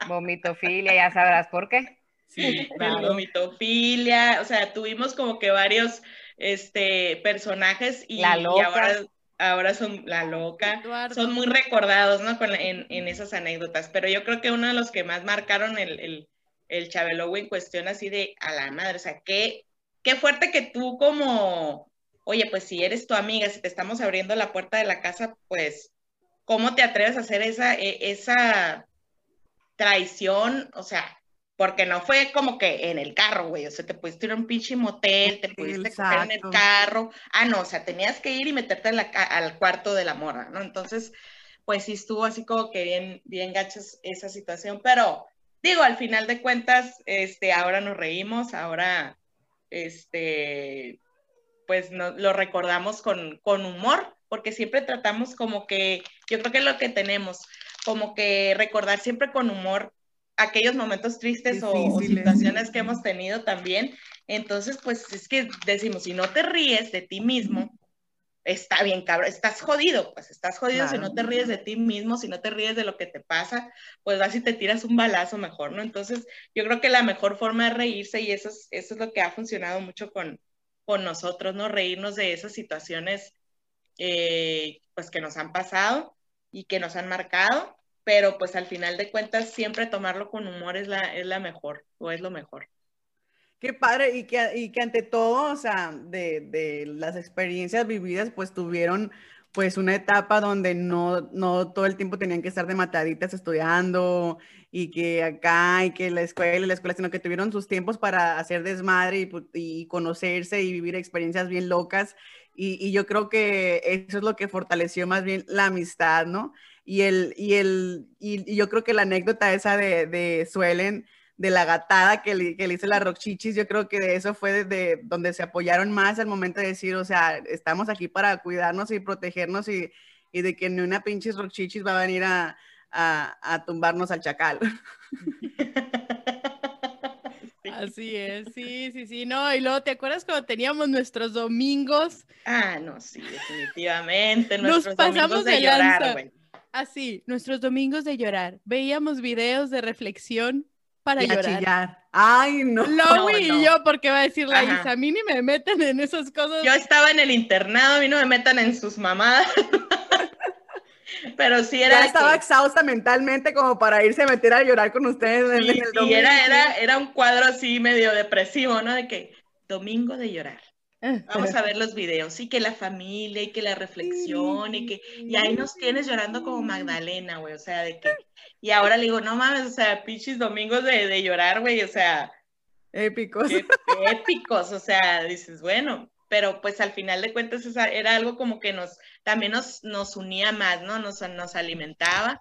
vomitofilia, ya sabrás por qué. Sí, el vomitofilia, o sea, tuvimos como que varios este, personajes y, ahora, ahora son la loca, son muy recordados, ¿no? en, esas anécdotas, pero yo creo que uno de los que más marcaron el, el, el en cuestión así de a la madre, o sea, qué, qué fuerte que tú como, oye, pues si eres tu amiga, si te estamos abriendo la puerta de la casa, pues ¿cómo te atreves a hacer esa, e, esa traición? O sea, porque no fue como que en el carro, güey, o sea, te pudiste ir a un pinche motel, te pudiste coger en el carro, ah, no, o sea, tenías que ir y meterte al cuarto de la morra, ¿no? Entonces, pues sí estuvo así como que bien, bien gachas esa situación, pero digo, al final de cuentas, este, ahora nos reímos, ahora, este, pues no, lo recordamos con, con humor, porque siempre tratamos como que, yo creo que es lo que tenemos, como que recordar siempre con humor aquellos momentos tristes o, situaciones que hemos tenido también. Entonces, pues es que decimos, si no te ríes de ti mismo, está bien, cabrón, estás jodido, pues estás jodido si no te ríes de ti mismo, si no te ríes de lo que te pasa, pues vas y te tiras un balazo mejor, ¿no? Entonces, yo creo que la mejor forma de reírse, y eso es, eso es lo que ha funcionado mucho con, con nosotros, ¿no? Reírnos de esas situaciones eh, pues que nos han pasado y que nos han marcado, pero pues al final de cuentas siempre tomarlo con humor es la, es la mejor o es lo mejor. Qué padre, y que, y que ante todo, o sea, de, de, las experiencias vividas, pues tuvieron pues una etapa donde no, no todo el tiempo tenían que estar de mataditas estudiando y que acá y que la escuela y la escuela, sino que tuvieron sus tiempos para hacer desmadre y, y conocerse y vivir experiencias bien locas. Y, y, yo creo que eso es lo que fortaleció más bien la amistad, ¿no? Y, el, y, el, y, yo creo que la anécdota esa de, de Suelen, de la gatada que le, que le hizo la Rockchichis, yo creo que de eso fue de donde se apoyaron más al momento de decir, o sea, estamos aquí para cuidarnos y protegernos y, y de que ni una pinches Rockchichis va a venir a, a, a tumbarnos al chacal. (laughs) Así es, sí, sí, sí, no, y luego, ¿te acuerdas cuando teníamos nuestros domingos? Ah, no, sí, definitivamente, nuestros Nos pasamos de, de llorar, güey. Así, nuestros domingos de llorar, veíamos videos de reflexión para llorar. Ay, no. Lo y yo, porque va a decir la Isa, a mí ni me meten en esas cosas. Yo estaba en el internado, a mí no me metan en sus mamadas. (laughs) Pero sí era. Ya estaba exhausta mentalmente como para irse a meter a llorar con ustedes en el domingo. Y era, era, era un cuadro así medio depresivo, ¿no? De que domingo de llorar. (laughs) Vamos a ver los videos, y que la familia, y que la reflexión, y que, y ahí nos tienes llorando como Magdalena, güey, o sea, de que, y ahora le digo, no mames, o sea, pinches domingos de, de llorar, güey, o sea. Épicos. épicos, o sea, dices, bueno, pero pues al final de cuentas era algo como que nos, también nos, nos unía más, ¿no? Nos, nos alimentaba.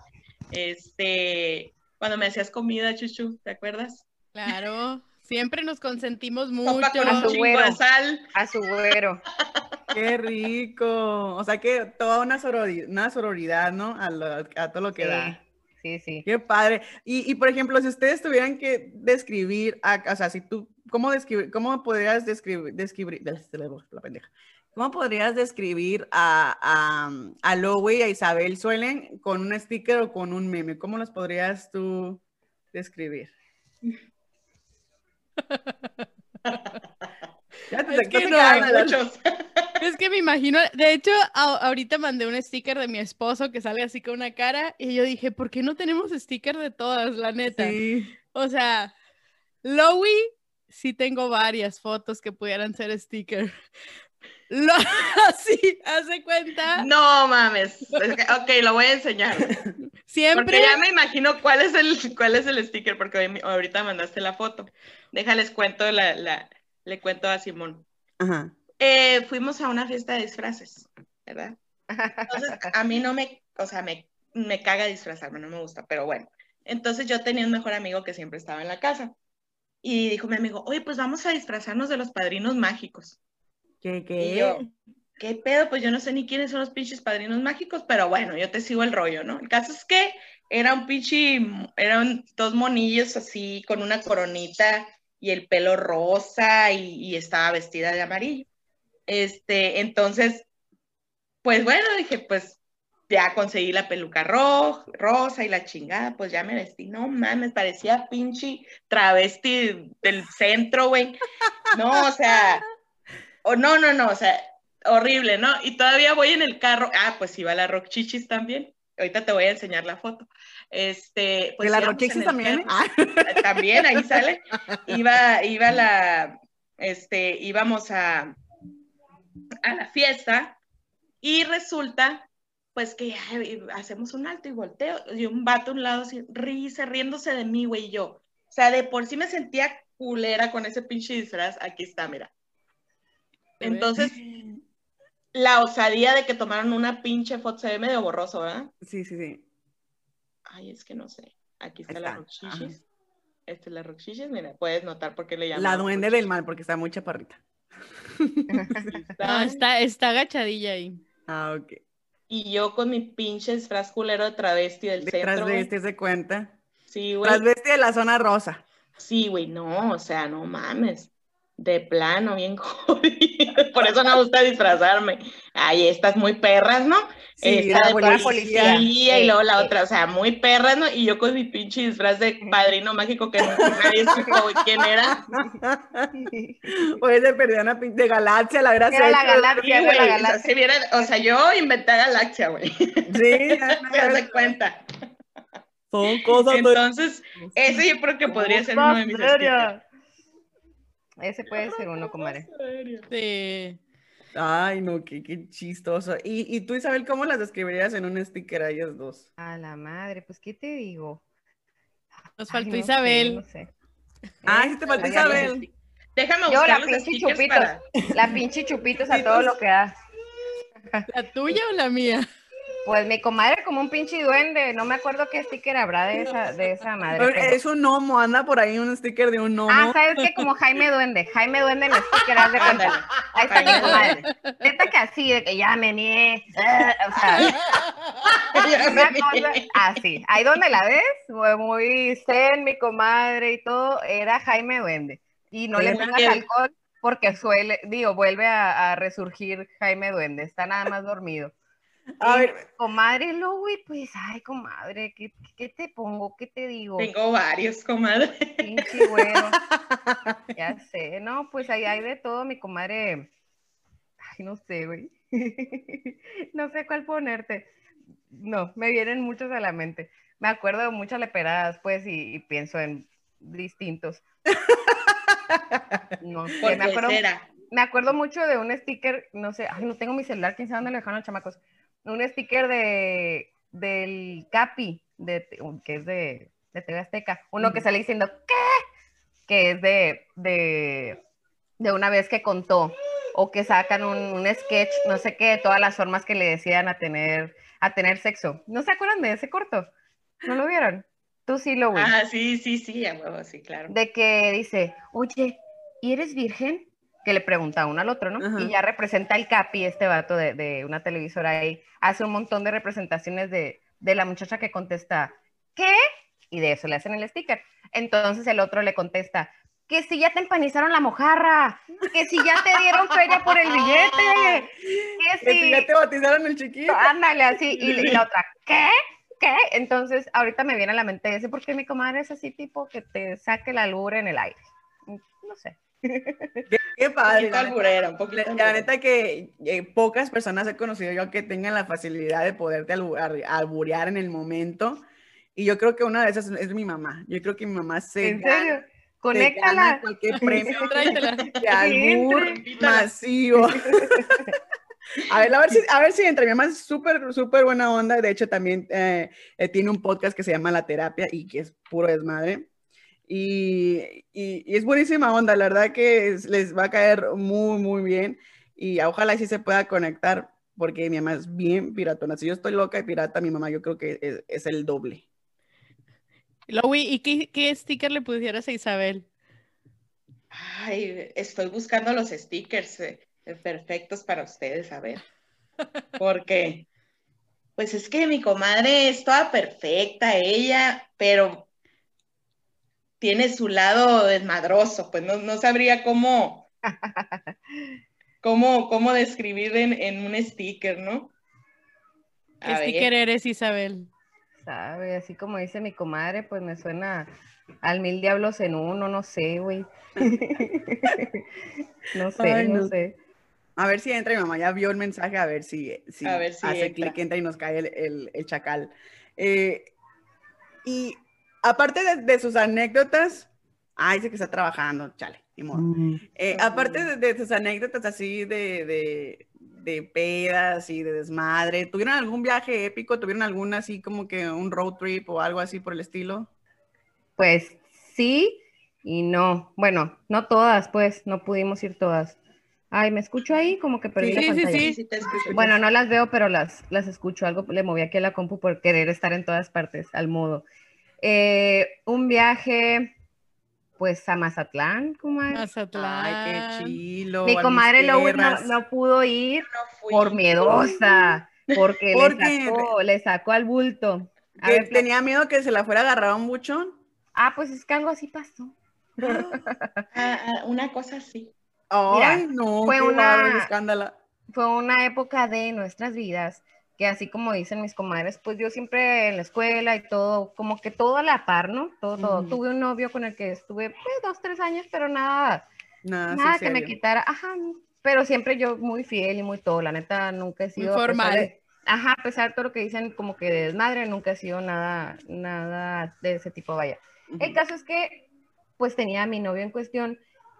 Este, cuando me hacías comida, Chuchu, ¿te acuerdas? Claro. Siempre nos consentimos mucho. a su güero. Sal. A su güero. (laughs) Qué rico. O sea que toda una sororidad, una sororidad ¿no? A, a, todo lo que da. Sí, sí. Qué padre. Y, y, por ejemplo, si ustedes tuvieran que describir, a, o sea, si tú, ¿cómo, describir, cómo podrías describir, describir, la pendeja, ¿Cómo podrías describir a, a, a Lowe y a Isabel Suelen con un sticker o con un meme? ¿Cómo los podrías tú describir? (laughs) es, que es que me imagino, de hecho, ahorita mandé un sticker de mi esposo que sale así con una cara y yo dije, ¿por qué no tenemos sticker de todas, la neta? O sea, Lowy, sí tengo varias fotos que pudieran ser sticker. Lo, (laughs) así, hace cuenta. No mames. Ok, lo voy a enseñar. (laughs) Siempre. Porque ya me imagino cuál es el, cuál es el sticker, porque ahorita mandaste la foto. Déjales cuento la, la le cuento a Simón. Ajá. Eh, fuimos a una fiesta de disfraces, ¿verdad? Entonces, (laughs) a mí no me, o sea, me, me caga disfrazarme, no me gusta, pero bueno. Entonces yo tenía un mejor amigo que siempre estaba en la casa. Y dijo mi amigo, oye, pues vamos a disfrazarnos de los padrinos mágicos. ¿Qué, qué? Y yo, ¿qué pedo? Pues yo no sé ni quiénes son los pinches padrinos mágicos, pero bueno, yo te sigo el rollo, ¿no? El caso es que era un pinche, eran dos monillos así con una coronita y el pelo rosa y, estaba vestida de amarillo. Este, entonces, pues bueno, dije, pues ya conseguí la peluca rosa y la chingada, pues ya me vestí. No mames, parecía pinche travesti del centro, güey. No, o sea, o no, no, no, o sea, horrible, ¿no? Y todavía voy en el carro, ah, pues iba la Rock Chichis también, ahorita te voy a enseñar la foto. Este, pues la Rock Chichis también, ah. también, ahí sale, (laughs) iba, iba la, este, íbamos a, a la fiesta y resulta pues que hacemos un alto y volteo, y un vato a un lado así, risa, riéndose de mí, güey, y yo. O sea, de por sí me sentía culera con ese pinche disfraz, aquí está, mira. Entonces, (laughs) la osadía de que tomaron una pinche foto se ve medio borroso, ¿verdad? Sí, sí, sí. Ay, es que no sé. Aquí está, la roxichis. Esta es la roxichis, mira, puedes notar por qué le llaman. La duende del mal, porque está muy chaparrita. (laughs) no, está, está agachadilla ahí. Ah, ok. Y yo con mi pinche disfraz culero de travesti del de centro. Travesti se cuenta. Sí, güey. Travesti de la zona rosa. Sí, güey, no, o sea, no mames de plano, bien (laughs) jodido. (laughs) Por eso no me gusta disfrazarme. Ay, estas muy perras, ¿no? Sí, la policía, policía y luego la otra, o sea, muy perra, ¿no? Y yo con mi pinche disfraz de padrino mágico que nadie supo quién era. (laughs) Oye, se perdió una de galaxia, la gracia. Era la galaxia, la galaxia. O sea, yo inventé galaxia, güey. Sí, (laughs) ya me das cuenta. Son cosas. Entonces, ese yo creo que podría ser uno de mis. Ese puede ser uno, comadre. Sí. Ay, no, qué, qué chistoso. ¿Y, ¿Y, tú, Isabel, cómo las describirías en un sticker a ellas dos? A la madre, pues, ¿qué te digo? Nos faltó Isabel. no sé. Ah, sí te faltó Isabel. Déjame buscar Yo, la pinche chupitos. La pinche chupitos a todo lo que da. ¿La tuya o la mía? Pues mi comadre como un pinche duende, no me acuerdo qué sticker habrá de esa, de esa madre. Es un gnomo, anda por ahí un sticker de un gnomo. Ah, ¿sabes qué? Como Jaime Duende, Jaime Duende en el sticker, haz de cuenta. Ahí está mi comadre. Neta que así, de que ya me nié, eh, o sea, así. Ahí donde la ves, muy zen, mi comadre y todo, era Jaime Duende. Y no le pongas alcohol porque suele, digo, vuelve a, a resurgir Jaime Duende, está nada más dormido. A ver. Comadre Louis, pues, ay, comadre, ¿qué, ¿qué, te pongo? ¿Qué te digo? Tengo varios, comadre. Pinche bueno. (laughs) ya sé, no, pues ahí hay de todo, mi comadre. Ay, no sé, güey. (laughs) no sé cuál ponerte. No, me vienen muchos a la mente. Me acuerdo de muchas leperadas, pues, y, pienso en distintos. no (laughs) sé, me acuerdo, me acuerdo mucho de un sticker, no sé, ay, no tengo mi celular, quién sabe dónde lo dejaron los chamacos un sticker de, del Capi, de, que es de, de TV Azteca, uno que sale diciendo, ¿qué? Que es de, de, de una vez que contó, o que sacan un, un, sketch, no sé qué, todas las formas que le decían a tener, a tener sexo. ¿No se acuerdan de ese corto? ¿No lo vieron? Tú sí lo viste. Ah, sí, sí, sí, a huevo, sí, claro. De que dice, oye, ¿y eres virgen? Que le pregunta uno al otro, ¿no? Y ya representa el Capi, este vato de, de, una televisora ahí, hace un montón de representaciones de, de, la muchacha que contesta, ¿qué? Y de eso le hacen el sticker. Entonces el otro le contesta, que si ya te empanizaron la mojarra, que si ya te dieron feria por el billete, que si, ya te bautizaron el chiquito. Ándale, así, y, y la otra, ¿qué? ¿Qué? Entonces, ahorita me viene a la mente ese, porque mi comadre es así tipo que te saque la lure en el aire. No sé. Qué, padre. Un poquito la, neta que eh, pocas personas he conocido yo que tengan la facilidad de poderte alburear en el momento. Y yo creo que una de esas es mi mamá. Yo creo que mi mamá se. ¿En serio? Conéctala. cualquier premio de albur masivo. (laughs) A ver, a ver si, a ver si entre mi mamá es súper, súper buena onda. De hecho, también eh, eh, tiene un podcast que se llama La Terapia y que es puro desmadre. Y, y, es buenísima onda, la verdad que les va a caer muy, muy bien. Y ojalá sí se pueda conectar, porque mi mamá es bien piratona. Si yo estoy loca de pirata, mi mamá yo creo que es, es el doble. Louis, ¿y qué, qué sticker le pusieras a Isabel? Ay, estoy buscando los stickers eh, perfectos para ustedes, a ver. (laughs) Porque, pues es que mi comadre es toda perfecta, ella, pero tiene su lado desmadroso, pues no, sabría cómo, (laughs) cómo, cómo describir en, un sticker, ¿no? ¿Qué sticker eres, Isabel? Sabe, así como dice mi comadre, pues me suena al mil diablos en uno, no sé, güey. (laughs) no sé, no. sé. A ver si entra mi mamá, ya vio el mensaje, a ver si, si, hace clic, entra y nos cae el, el, chacal. Eh, y aparte de, sus anécdotas, ay, dice que está trabajando, chale, mm. eh, aparte de, sus anécdotas así de, de, pedas y de desmadre, ¿tuvieron algún viaje épico? ¿Tuvieron algún así como que un road trip o algo así por el estilo? Pues sí y no. Bueno, no todas, pues, no pudimos ir todas. Ay, ¿me escucho ahí? Como que perdí la pantalla. Sí, sí, sí. Bueno, no las veo, pero las, las escucho. Algo le moví aquí a la compu por querer estar en todas partes, al modo. Eh, un viaje, pues a Mazatlán, comadre. Mazatlán. Ay, qué chilo. Mi comadre no, no, pudo ir por miedosa, porque le, sacó, le, sacó, al bulto. tenía miedo que se la fuera a agarrar un buchón. Ah, pues es que algo así pasó. (laughs) Ah, ah, una cosa así. Ay, no, fue una, fue una época de nuestras vidas que así como dicen mis comadres, pues yo siempre en la escuela y todo, como que todo a la par, ¿no? Todo, todo. Tuve un novio con el que estuve pues, dos, tres años, pero nada, nada, que me quitara, ajá, pero siempre yo muy fiel y muy todo, la neta nunca he sido... formal. ajá, a pesar de todo lo que dicen como que de desmadre, nunca he sido nada, nada de ese tipo, vaya. El caso es que pues tenía a mi novio en cuestión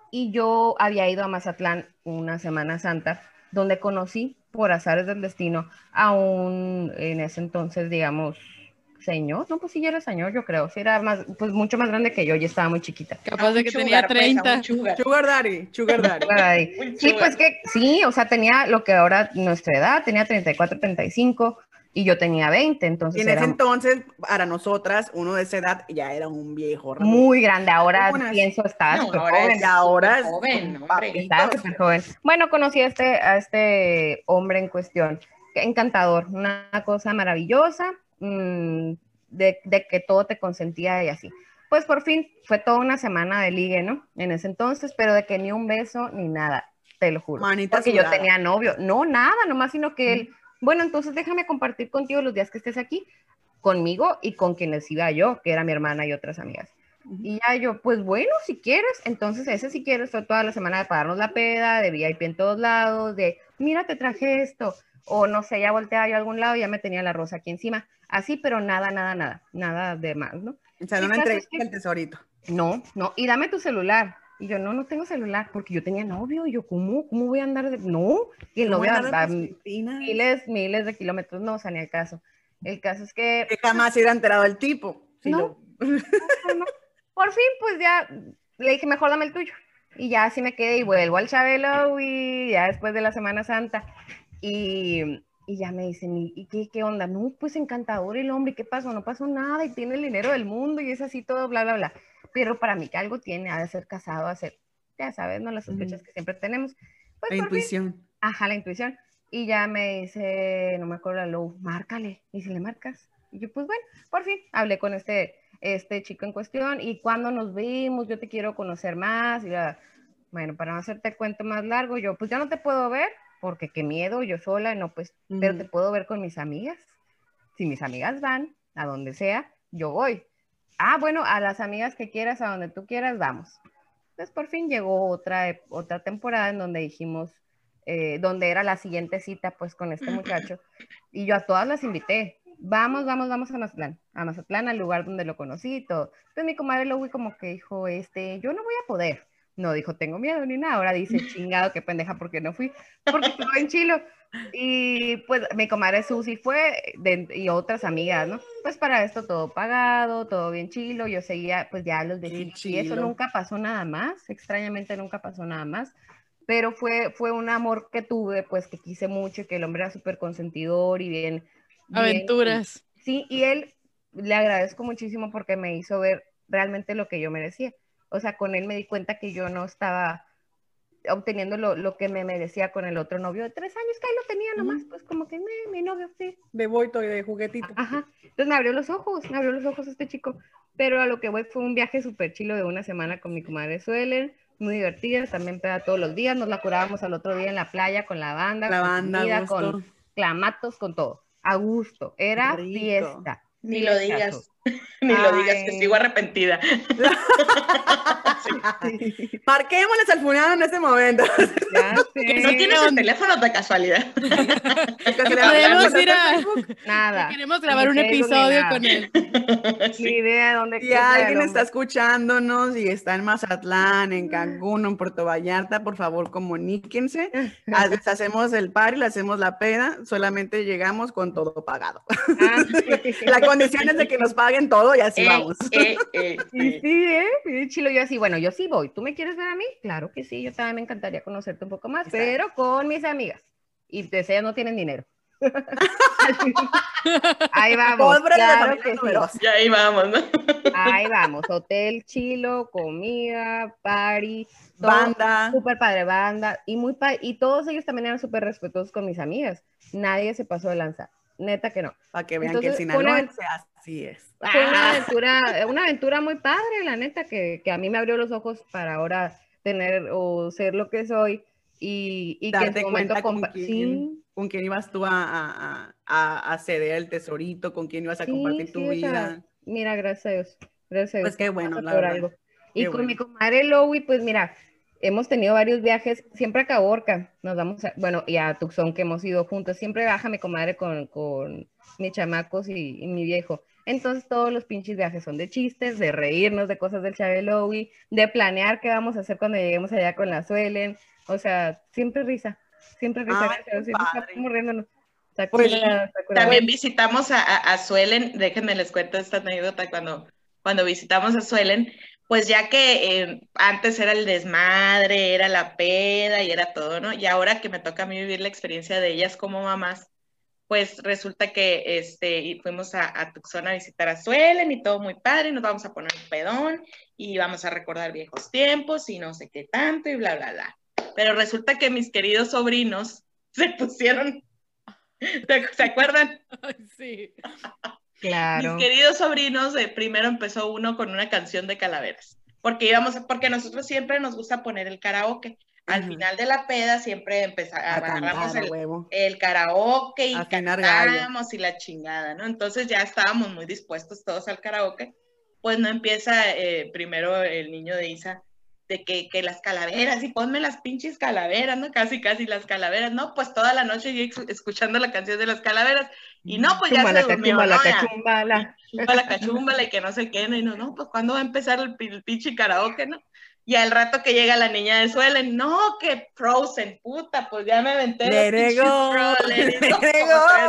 y yo había ido a Mazatlán una Semana Santa donde conocí por azares del destino a un, en ese entonces, digamos, señor, no, pues sí, ya era señor, yo creo, sí era más, pues mucho más grande que yo, y estaba muy chiquita. Capaz de que tenía 30. Pues, sugar. daddy, sugar daddy. sí, pues que sí, o sea, tenía lo que ahora nuestra edad, tenía 34, 35, y yo tenía 20, entonces. Y en ese entonces, para nosotras, uno de esa edad ya era un viejo. Muy grande, ahora pienso, estaba súper joven. ahora es joven, súper joven. Bueno, conocí a este, a este hombre en cuestión, encantador, una cosa maravillosa, mm, de, de, que todo te consentía y así. Pues por fin fue toda una semana de ligue, ¿no? En ese entonces, pero de que ni un beso ni nada, te lo juro. Manita porque yo tenía novio, no, nada, nomás, sino que él bueno, entonces déjame compartir contigo los días que estés aquí, conmigo y con quienes iba yo, que era mi hermana y otras amigas. Y ya yo, pues bueno, si quieres, entonces ese si quieres fue toda la semana de pagarnos la peda, de VIP en todos lados, de mira, te traje esto, o no sé, ya volteaba yo a algún lado y ya me tenía la rosa aquí encima, así, pero nada, nada, nada, nada de más, ¿no? O sea, no me entregaste el tesorito. No, no, y dame tu celular. Y yo, no, no tengo celular, porque yo tenía novio. Y yo, ¿cómo, cómo voy a andar de.? No, y el novio a, miles, miles de kilómetros, no, o sea, ni el caso. El caso es que. Que jamás se hubiera enterado el tipo. no, Por fin, pues ya le dije, mejor dame el tuyo. Y ya así me quedé y vuelvo al Chabelo y ya después de la Semana Santa. Y, y ya me dicen, ¿y qué, qué onda? No, pues encantador el hombre, ¿qué pasó? No pasó nada y tiene el dinero del mundo y es así todo, bla, bla, bla pero para mí que algo tiene, ha de ser casado, ha de ser, ya sabes, ¿no? Las sospechas que siempre tenemos. Pues, la intuición. ajá, la intuición. Y ya me dice, no me acuerdo la Lou, márcale. Y si le marcas. Y yo, pues bueno, por fin hablé con este, este chico en cuestión. Y cuando nos vimos, yo te quiero conocer más. Y la, bueno, para no hacerte cuento más largo, yo, pues ya no te puedo ver, porque qué miedo, yo sola, no, pues, pero te puedo ver con mis amigas. Si mis amigas van a donde sea, yo voy ah, bueno, a las amigas que quieras, a donde tú quieras, vamos. Entonces por fin llegó otra, otra temporada en donde dijimos, eh, donde era la siguiente cita pues con este muchacho, y yo a todas las invité, vamos, vamos, vamos a Mazatlán, a Mazatlán, al lugar donde lo conocí y todo. Entonces mi comadre Louis como que dijo, este, yo no voy a poder. No dijo, tengo miedo ni nada. Ahora dice, chingado, qué pendeja, porque no fui, porque estuve en Chilo. Y pues mi comadre Susi fue y otras amigas, ¿no? Pues para esto todo pagado, todo bien chilo. Yo seguía, pues ya los decía, y eso nunca pasó nada más. Extrañamente nunca pasó nada más. Pero fue, fue un amor que tuve, pues que quise mucho, que el hombre era súper consentidor y bien. Aventuras. sí, y él le agradezco muchísimo porque me hizo ver realmente lo que yo merecía. O sea, con él me di cuenta que yo no estaba obteniendo lo, lo, que me merecía con el otro novio de tres años, que ahí lo tenía nomás, pues como que me, mi novio, sí. De boito y de juguetito. Ajá. Entonces me abrió los ojos, me abrió los ojos este chico. Pero a lo que voy fue un viaje súper chilo de una semana con mi comadre Suelen, muy divertida, también pega todos los días, nos la curábamos al otro día en la playa con la banda, la con banda, con clamatos, con todo. A gusto, era fiesta. Ni lo digas. (laughs) Ni lo digas, que sigo arrepentida. (laughs) Marquémosles al funeral en este momento. (laughs) Que no tienes el teléfono de casualidad. Podemos ir a... Nada. Queremos grabar un episodio con él. Ni idea dónde Si alguien está escuchándonos y está en Mazatlán, en Cancún, en Puerto Vallarta, por favor comuníquense. Hacemos el par y le hacemos la peda. Solamente llegamos con todo pagado. Ah, la condición es de que nos paguen todo y así eh, vamos. Eh, eh, (laughs) sí, sí, ¿eh? Chilo, yo así, bueno, yo sí voy. ¿Tú me quieres ver a mí? Claro que sí, yo también me encantaría conocerte un poco más, pero con mis amigas. Y de ellas no tienen dinero. (laughs) ahí vamos. claro que sí. Ya ahí vamos, ¿no? Ahí vamos. Hotel chilo, comida, party, banda. Súper padre, banda. Y, muy y todos ellos también eran súper respetuosos con mis amigas. Nadie se pasó de lanza. Neta que no. Para que vean que el Sinaloa así es. Fue una ah. aventura, una (laughs) aventura muy padre, la neta, que, que, a mí me abrió los ojos para ahora tener o ser lo que soy y, y que en cuenta con quién, con quién ibas tú a, a, a, ceder el tesorito, con quién ibas a compartir tu vida. mira, gracias a Dios. Gracias a Dios. Pues qué bueno, la verdad. Algo. Y con mi comadre Lowy, pues mira, hemos tenido varios viajes, siempre a Caborca, nos vamos, a, bueno, y a Tucson que hemos ido juntos, siempre baja mi comadre con, con mis chamacos y, mi viejo. Entonces todos los pinches viajes son de chistes, de reírnos de cosas del Chabelowi, de planear qué vamos a hacer cuando lleguemos allá con la Suelen, o sea, siempre risa, siempre risa, siempre riéndonos. también visitamos a, a, Suelen, déjenme les cuento esta anécdota. Cuando, cuando visitamos a Suelen, pues ya que eh, antes era el desmadre, era la peda y era todo, ¿no? Y ahora que me toca a mí vivir la experiencia de ellas como mamás, pues resulta que este, fuimos a, a Tucson a visitar a Suelen y todo muy padre, y nos vamos a poner un pedón y vamos a recordar viejos tiempos y no sé qué tanto y bla, bla, bla. Pero resulta que mis queridos sobrinos (laughs) se pusieron, ¿se acuerdan? (laughs) Sí. Mis queridos sobrinos, eh, primero empezó uno con una canción de calaveras, porque íbamos, porque nosotros siempre nos gusta poner el karaoke. Al final de la peda siempre empezamos, agarramos el, el, karaoke y cantamos y la chingada, ¿no? Entonces ya estábamos muy dispuestos todos al karaoke. Pues no empieza eh, primero el niño de Isa, de que, que, las calaveras, y ponme las pinches calaveras, ¿no? Casi, casi las calaveras, ¿no? Pues toda la noche yo escuchando la canción de las calaveras, y no, pues ya se durmió, cachumbala, ¿no? cachumbala. Chumbala, cachumbala, y que no qué, ¿no? Y no, no, pues ¿cuándo va a empezar el, pinche karaoke, no? Y al rato que llega la niña de Suelen, no, que Frozen, puta, pues ya me aventé. Le le tres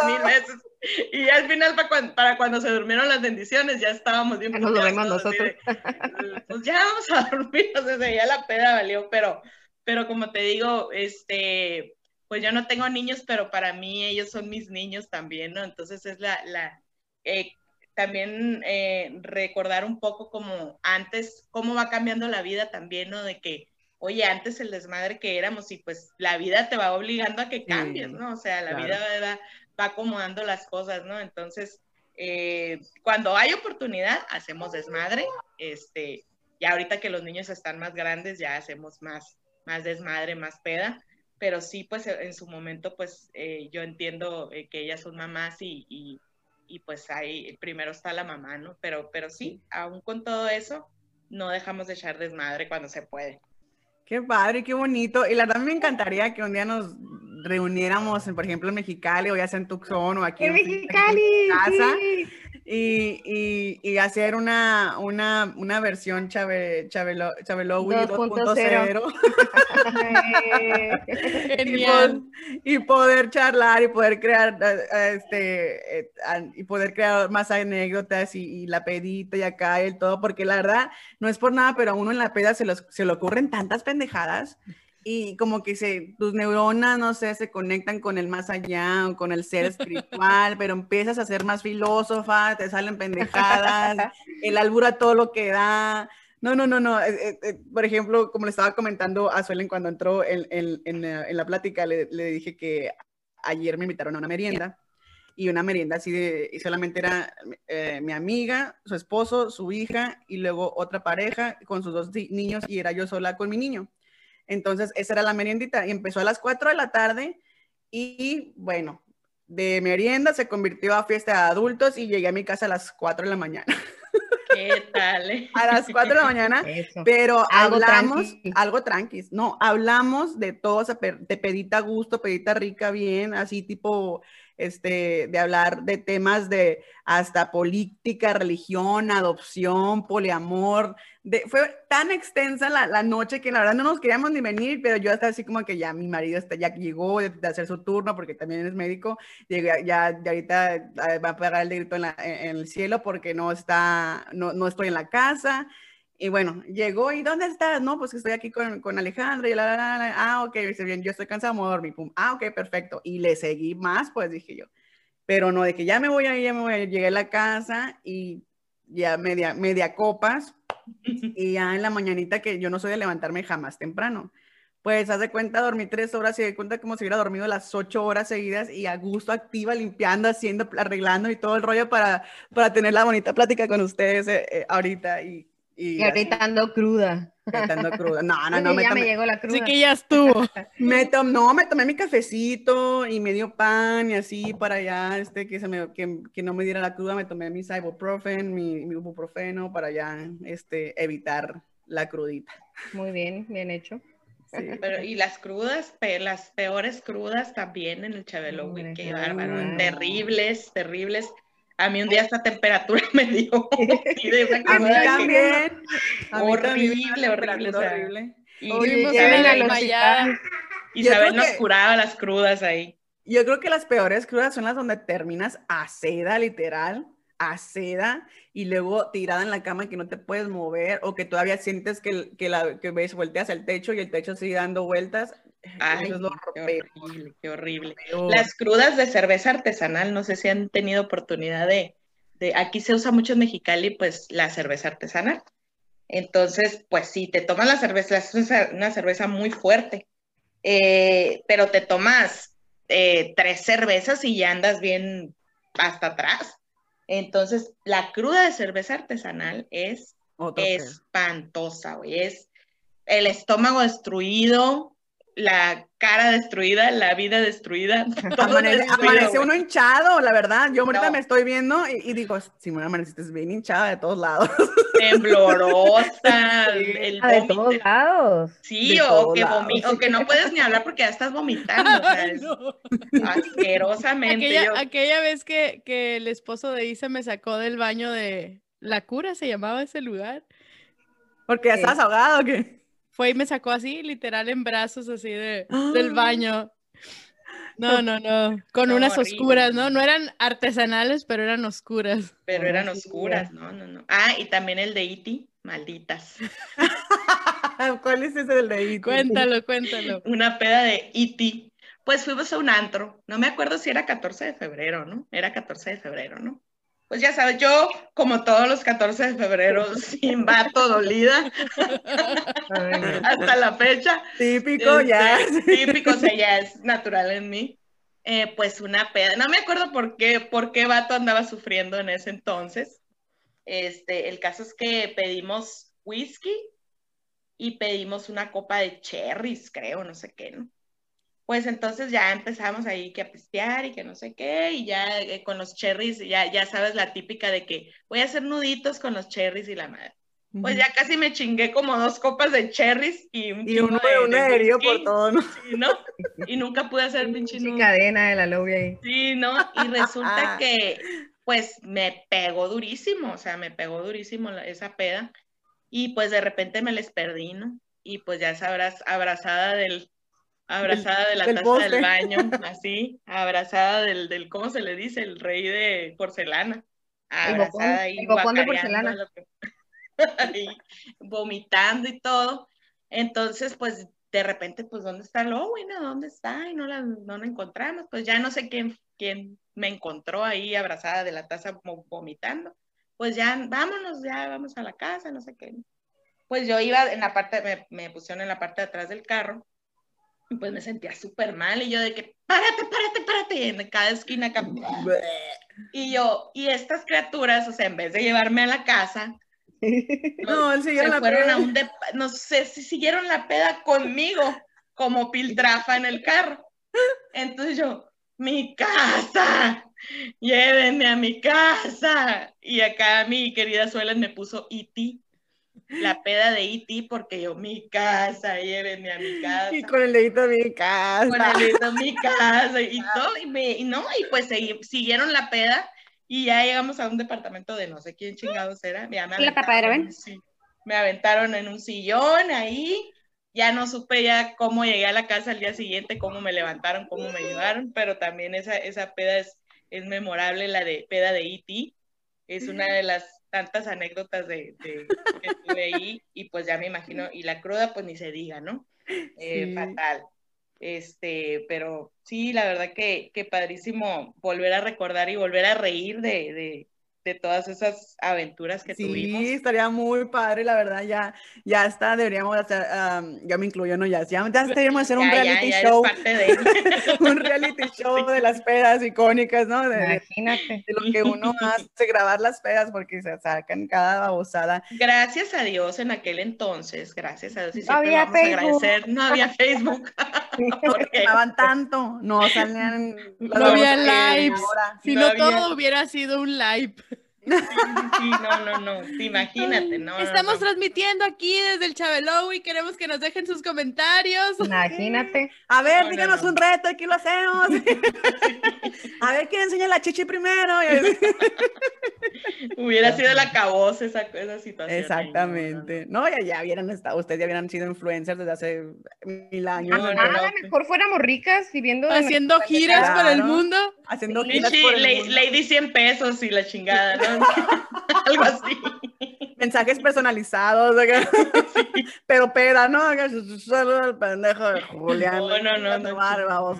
mil veces. Y al final, para cuando, se durmieron las bendiciones, ya estábamos bien. Nos dormimos nosotros. pues ya vamos a dormir, (laughs) sea, ya la peda valió, pero, pero como te digo, este, pues yo no tengo niños, pero para mí ellos son mis niños también, ¿no? Entonces es la, la eh, también eh, recordar un poco como antes, cómo va cambiando la vida también, ¿no? De que, oye, antes el desmadre que éramos y pues la vida te va obligando a que cambies, ¿no? O sea, la vida va, va acomodando las cosas, ¿no? Entonces, eh, cuando hay oportunidad, hacemos desmadre, este, ya ahorita que los niños están más grandes, ya hacemos más, más desmadre, más peda, pero sí, pues en su momento, pues eh, yo entiendo que ellas son mamás y, y, y, pues ahí primero está la mamá, ¿no? Pero, pero sí, aún con todo eso, no dejamos de echar desmadre cuando se puede. Qué padre, qué bonito. Y la verdad me encantaría que un día nos reuniéramos, por ejemplo, en Mexicali o ya sea en Tucson o aquí en, Mexicali, casa. Y, y, hacer una, una, una versión Chave, Chabelo, Chabelowi 2.0. (laughs) y, poder charlar y poder crear este eh, y poder crear más anécdotas y, la pedita y acá y todo, porque la verdad no es por nada, pero a uno en la peda se, los, se le ocurren tantas pendejadas y como que se, tus neuronas, no sé, se conectan con el más allá o con el ser espiritual, pero empiezas a ser más filósofa, te salen pendejadas, (laughs) el albura todo lo que da. No, no, no, no. Eh, eh, eh, por ejemplo, como le estaba comentando a Suelen cuando entró en, en, en, la plática, le, le, dije que ayer me invitaron a una merienda y una merienda así de, y solamente era mi amiga, su esposo, su hija y luego otra pareja con sus dos niños y era yo sola con mi niño. Entonces, esa era la meriendita y empezó a las 4 de la tarde y bueno, de merienda se convirtió a fiesta de adultos y llegué a mi casa a las 4 de la mañana. ¿Qué tal? Eh? (laughs) A las 4 de la mañana, pero hablamos algo tranqui. No, hablamos de todo, de pedita gusto, pedita rica, bien, así tipo este, de hablar de temas de hasta política, religión, adopción, poliamor. De, fue tan extensa la, la, noche que la verdad no nos queríamos ni venir, pero yo hasta así como que ya mi marido está, ya llegó de, hacer su turno porque también es médico, ya, ya, ahorita eh, va a pegar el grito en, en, el cielo porque no está, no, no estoy en la casa. Y bueno, llegó y ¿dónde estás? No, pues estoy aquí con, con Alejandra y la, la, la, ah, ok, dice bien, yo estoy cansado, me dormir, pum, ah, ok, perfecto. Y le seguí más, pues dije yo. Pero no, de que ya me voy a ir, ya me voy a ir. Llegué a la casa y ya media, media copas y ya en la mañanita que yo no soy de levantarme jamás temprano. Pues haz de cuenta, dormí tres horas y de cuenta como si hubiera dormido las ocho horas seguidas y a gusto activa, limpiando, haciendo, arreglando y todo el rollo para, para tener la bonita plática con ustedes eh, eh, ahorita. Y y, ahorita ando cruda. Estando cruda. No, no, no. me, ya me llegó la cruda. Así que ya estuvo. (laughs) me no, me tomé mi cafecito y medio pan y así para allá, este, que, se me, que, que no me diera la cruda, me tomé mi ibuprofen, mi, mi ibuprofeno para ya, este, evitar la crudita. Muy bien, bien hecho. Sí. (laughs) Pero, y las crudas, las peores crudas también en el Chabelo, qué bárbaro, terribles, terribles. A mí un día esta temperatura (laughs) me dio. (laughs) a mí también. horrible, horrible, horrible. Y, Isabel, Isabel nos curaba las crudas ahí. Yo creo que las peores crudas son las donde terminas a seda, literal, a seda, y luego tirada en la cama que no te puedes mover, o que todavía sientes que, que, la, que ves, volteas el techo y el techo sigue dando vueltas. Ay, Eso es lo qué horrible, qué horrible. Las crudas de cerveza artesanal, no sé si han tenido oportunidad de, de, aquí se usa mucho en Mexicali, pues la cerveza artesanal. Entonces, pues sí, te tomas la cerveza, es una cerveza muy fuerte, eh, pero te tomas eh, tres cervezas y ya andas bien hasta atrás. Entonces, la cruda de cerveza artesanal es espantosa, güey. Es el estómago destruido, la cara destruida, la vida destruida. (laughs) Todo amanece, uno hinchado, la verdad. Yo ahorita me estoy viendo y, digo, si me amaneciste bien hinchada de todos lados. (laughs) Temblorosa. El ah, de todos lados. Sí, o, que o, que no puedes ni hablar porque ya estás vomitando. Asquerosamente. Aquella, vez que, que el esposo de Isa me sacó del baño de La Cura, se llamaba ese lugar. Porque ya estás ahogado, ¿o qué? Fue y me sacó así, literal, en brazos así de, del ¡Ah! baño. No, no, no, con unas oscuras, ¿no? No eran artesanales, pero eran oscuras. Pero eran oscuras, no, no, no. Ah, y también el de Iti, malditas. (laughs) ¿Cuál es ese del de Iti? Cuéntalo, cuéntalo. Una peda de Iti. Pues fuimos a un antro, no me acuerdo si era 14 de febrero, ¿no? Era 14 de febrero, ¿no? Pues ya sabes, yo como todos los 14 de febrero, (laughs) sin vato, dolida, hasta la fecha. Típico, ya. Este, típico, o sea, ya es natural en mí. Eh, pues una peda, no me acuerdo por qué, por qué vato andaba sufriendo en ese entonces. Este, el caso es que pedimos whisky y pedimos una copa de cherries, creo, no sé qué, ¿no? Pues entonces ya empezamos ahí que a pistear y que no sé qué, y ya eh, con los cherries, ya, ya sabes la típica de que voy a hacer nuditos con los cherries y la madre. Pues ya casi me chingué como dos copas de cherries y un y uno de, por todo, ¿no? ¿no? Y nunca pude hacer (laughs) pinche cadena de la lobby ahí. Sí, ¿no? Y resulta (laughs) que, pues, me pegó durísimo, o sea, me pegó durísimo esa peda. Y pues de repente me les perdí, ¿no? Y pues ya sabrás, abrazada del, abrazada de la taza del baño, (laughs) así, abrazada del, del, ¿cómo se le dice? El rey de porcelana. Abrazada ahí, de porcelana. (laughs) ahí, vomitando y todo. Entonces, pues, de repente, pues, ¿dónde está Lowina? ¿Dónde está? Y no la, no la encontramos. Pues ya no sé quién, quién me encontró ahí abrazada de la taza vomitando. Pues ya, vámonos, ya vamos a la casa, no sé qué. Pues yo iba en la parte, me, me pusieron en la parte de atrás del carro pues me sentía súper mal y yo de que, párate, párate, párate, en cada esquina. (laughs) Y yo, y estas criaturas, o sea, en vez de llevarme a la casa, (laughs) no, se la fueron a un no sé si siguieron la peda conmigo como piltrafa en el carro. Entonces yo, mi casa, llévenme a mi casa. Y acá mi querida Suela me puso Iti la peda de E.T. porque yo, mi casa, llévenme a mi casa. Y con el dedito de mi casa. Con el dedito de mi (laughs) casa y todo, y, me, y no, y pues siguieron la peda y ya llegamos a un departamento de no sé quién chingados era. Ya me la tapadera, ven? Sí, me aventaron en un sillón ahí, ya no supe ya cómo llegué a la casa al día siguiente, cómo me levantaron, cómo me llevaron, pero también esa, esa peda es, es memorable, la de peda de E.T., es una de las tantas anécdotas de, que estuve ahí y pues ya me imagino, y la cruda pues ni se diga, ¿no? Eh, fatal. Este, pero sí, la verdad que, que, padrísimo volver a recordar y volver a reír de, de todas esas aventuras que tuvimos. Sí, estaría muy padre, la verdad, ya, ya está, deberíamos hacer, ya me incluyo, ¿no? Ya, ya, ya deberíamos hacer un reality show, de... (laughs) un reality show de las pedas icónicas, ¿no? De, Imagínate. De lo que uno hace, grabar las pedas, porque se sacan cada babosada. Gracias a Dios en aquel entonces, gracias a Dios, y siempre vamos a agradecer, no había (laughs) Facebook. porque (laughs) estaban tanto, no salían... No había lives, si no, todo hubiera sido un live. Sí, no, no, no, imagínate, no. Estamos transmitiendo aquí desde el Chabelo y queremos que nos dejen sus comentarios. Imagínate. A ver, díganos un reto, aquí lo hacemos. (laughs) A ver quién enseña la chichi primero. (laughs) Hubiera sido la cabosa esa, esa situación. Exactamente. No, ya, ya hubieran estado, ustedes ya hubieran sido influencers desde hace mil años. No, no, a lo mejor fuéramos ricas viviendo. Haciendo giras por el mundo. Haciendo giras por el mundo. Lady 100 pesos y la chingada, ¿no? (laughs) Algo así. Mensajes personalizados, pero peda, ¿no? Solo el pendejo de Julián. No, no, no. no,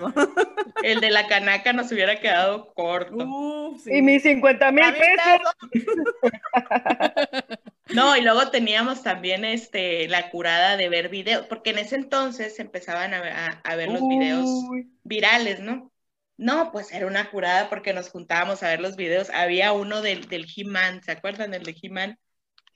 El de la canaca nos hubiera quedado corto. Y mis 50 mil pesos. (laughs) No, y luego teníamos también este, la curada de ver videos, porque en ese entonces empezaban a, a, ver los videos virales, ¿no? No, pues era una curada porque nos juntábamos a ver los videos. Había uno del, del He-Man, ¿se acuerdan del de He-Man?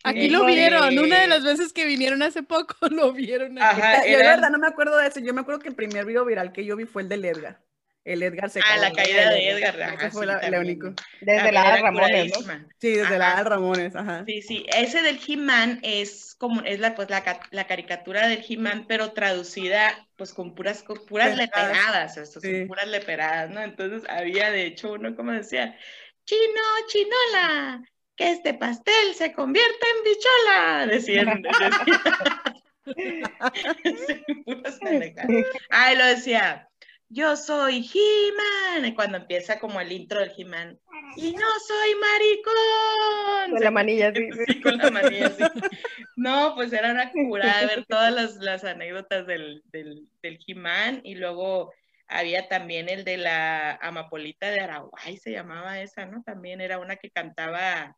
Aquí lo vieron, una de las veces que vinieron hace poco (laughs) lo vieron. Ajá, Yo de verdad no me acuerdo de eso, yo me acuerdo que el primer video viral que yo vi fue el del Edgar el Edgar se Ah, la caída de Edgar. Ese fue el único. Desde la de Ramones, ¿no? Sí, desde la de Ramones, ajá. Sí, sí. Ese del He-Man es como, es la, pues, la, la caricatura del He-Man, pero traducida, pues, con puras, con puras leperadas, esto, son puras leperadas, ¿no? Entonces, había, de hecho, uno como decía, chino, chinola, que este pastel se convierta en bichola, decían. decían. (laughs) puras (laughs) Ay, lo decía, yo soy He-Man, cuando empieza como el intro del He-Man, y no soy maricón. Con la manilla, (laughs) sí. con la manilla, sí. (laughs) No, pues era una cura ver todas las, las anécdotas del, del, del He-Man, y luego había también el de la Amapolita de Araguay, se llamaba esa, ¿no? También era una que cantaba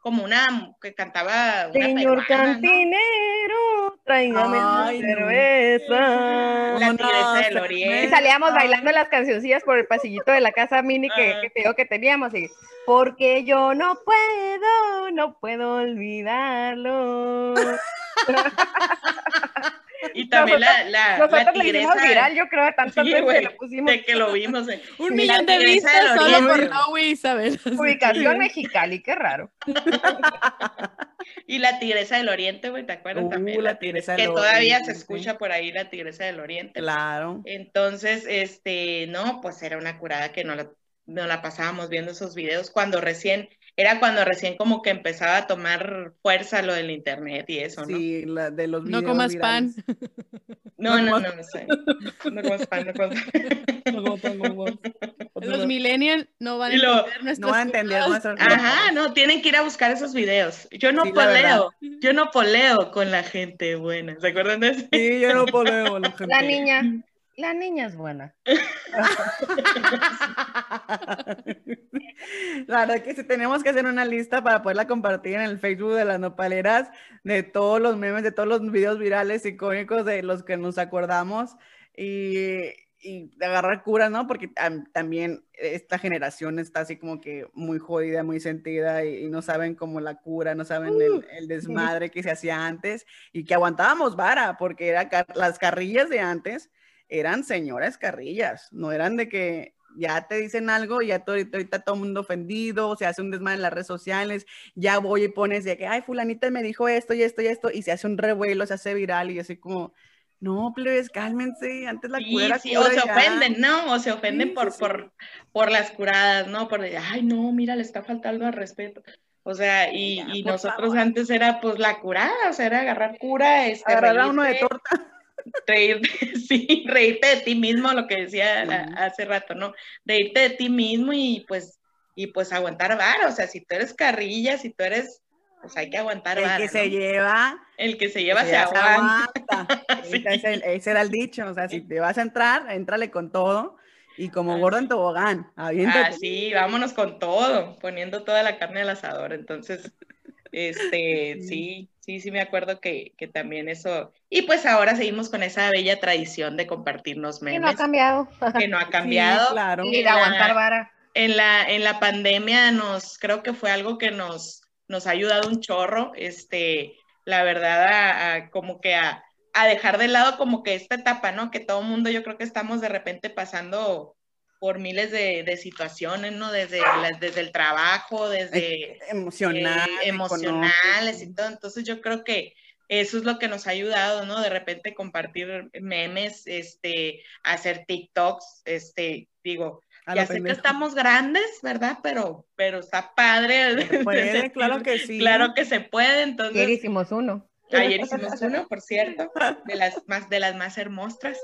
como una que cantaba una Señor cantinero, tráigame una cerveza. La tigresa del oriente. Y salíamos bailando las cancioncillas por el pasillito de la casa mini que, que te digo que teníamos. Y, porque yo no puedo, no puedo olvidarlo. (laughs) Y también la, la, nosotros la tigresa. Le viral, yo creo, de tantas sí, veces que lo pusimos. De que lo vimos. Un millón de vistas solo por Lowy Isabel. (laughs) Ubicación Mexicali, qué raro. (laughs) y la tigresa del oriente, güey, ¿te acuerdas Uh, también? la tigresa que del todavía Oriente, se escucha por ahí la tigresa del oriente. Claro. Entonces, este, no, pues era una curada que no la, no la pasábamos viendo esos videos cuando recién era cuando recién como que empezaba a tomar fuerza lo del internet y eso, ¿no? Sí, la de los No comas pan. (laughs) No, no, no, no, sé. No comas pan, no comas (laughs) (laughs) Los millennials no van a lo, entender No van a entender nuestras Ajá, no, tienen que ir a buscar esos videos. Yo no Sí, poleo, yo no poleo con la gente buena. ¿Se acuerdan de eso? Sí, yo no puedo. La, gente. La niña, la niña es buena. (laughs) La verdad que sí tenemos que hacer una lista para poderla compartir en el Facebook de las nopaleras de todos los memes, de todos los videos virales icónicos de los que nos acordamos y, y agarrar cura, ¿no? Porque tam- también esta generación está así como que muy jodida, muy sentida y, y no saben como la cura, no saben el, el desmadre que se hacía antes y que aguantábamos vara, porque era car- las carrillas de antes eran señoras carrillas, no eran de que ya te dicen algo, ya todo, ahorita todo el mundo ofendido, se hace un desmadre en las redes sociales, ya voy y pones de que, ay, fulanita me dijo esto y esto y esto, y se hace un revuelo, se hace viral y así como, no, plebes, cálmense, antes la Sí, cura sí, cura o se ya". ofenden, ¿no? O se ofenden Sí, por, por, por las curadas, ¿no? Por, de, ay, no, mira, le está faltando al respeto. O sea, y, Ya, y por nosotros favor. antes era pues la curada, o sea, era agarrar cura, este, Agarrar a uno de torta. Reírte, (laughs) sí, reírte de ti mismo, lo que decía hace rato, ¿no? Reírte de ti mismo y pues, y pues aguantar vara, o sea, si tú eres carrilla, si tú eres, pues hay que aguantar El vara, que se lleva, El que se lleva se se aguanta. aguanta. (laughs) Sí. Ese, es el- ese era el dicho, o sea, si te vas a entrar, éntrale con todo Y como gordo en tobogán. Ah, sí, vámonos con todo, poniendo toda la carne al asador. Entonces, este, sí, sí, sí me acuerdo que, que, también eso. Y pues ahora seguimos con esa bella tradición de compartirnos memes. Que no ha cambiado. Que no ha (laughs) cambiado. claro. Y de aguantar vara. En la, en la pandemia nos, creo que fue algo que nos, nos ha ayudado un chorro, este, la verdad, a, como que a, a dejar de lado como que esta etapa, ¿no? Que todo mundo yo creo que estamos de repente pasando por miles de, de situaciones, ¿no? Desde, desde el trabajo, desde... Emocional, eh, emocionales y todo. Entonces yo creo que eso es lo que nos ha ayudado, ¿no? De repente compartir memes, este, hacer TikToks, este, digo, ya sé que estamos grandes, ¿verdad? Pero, pero está padre. Se puede, (laughs) claro que sí. Claro que se puede, entonces... Ayer hicimos uno. Ayer hicimos uno, por cierto, de las más, de las más hermosas.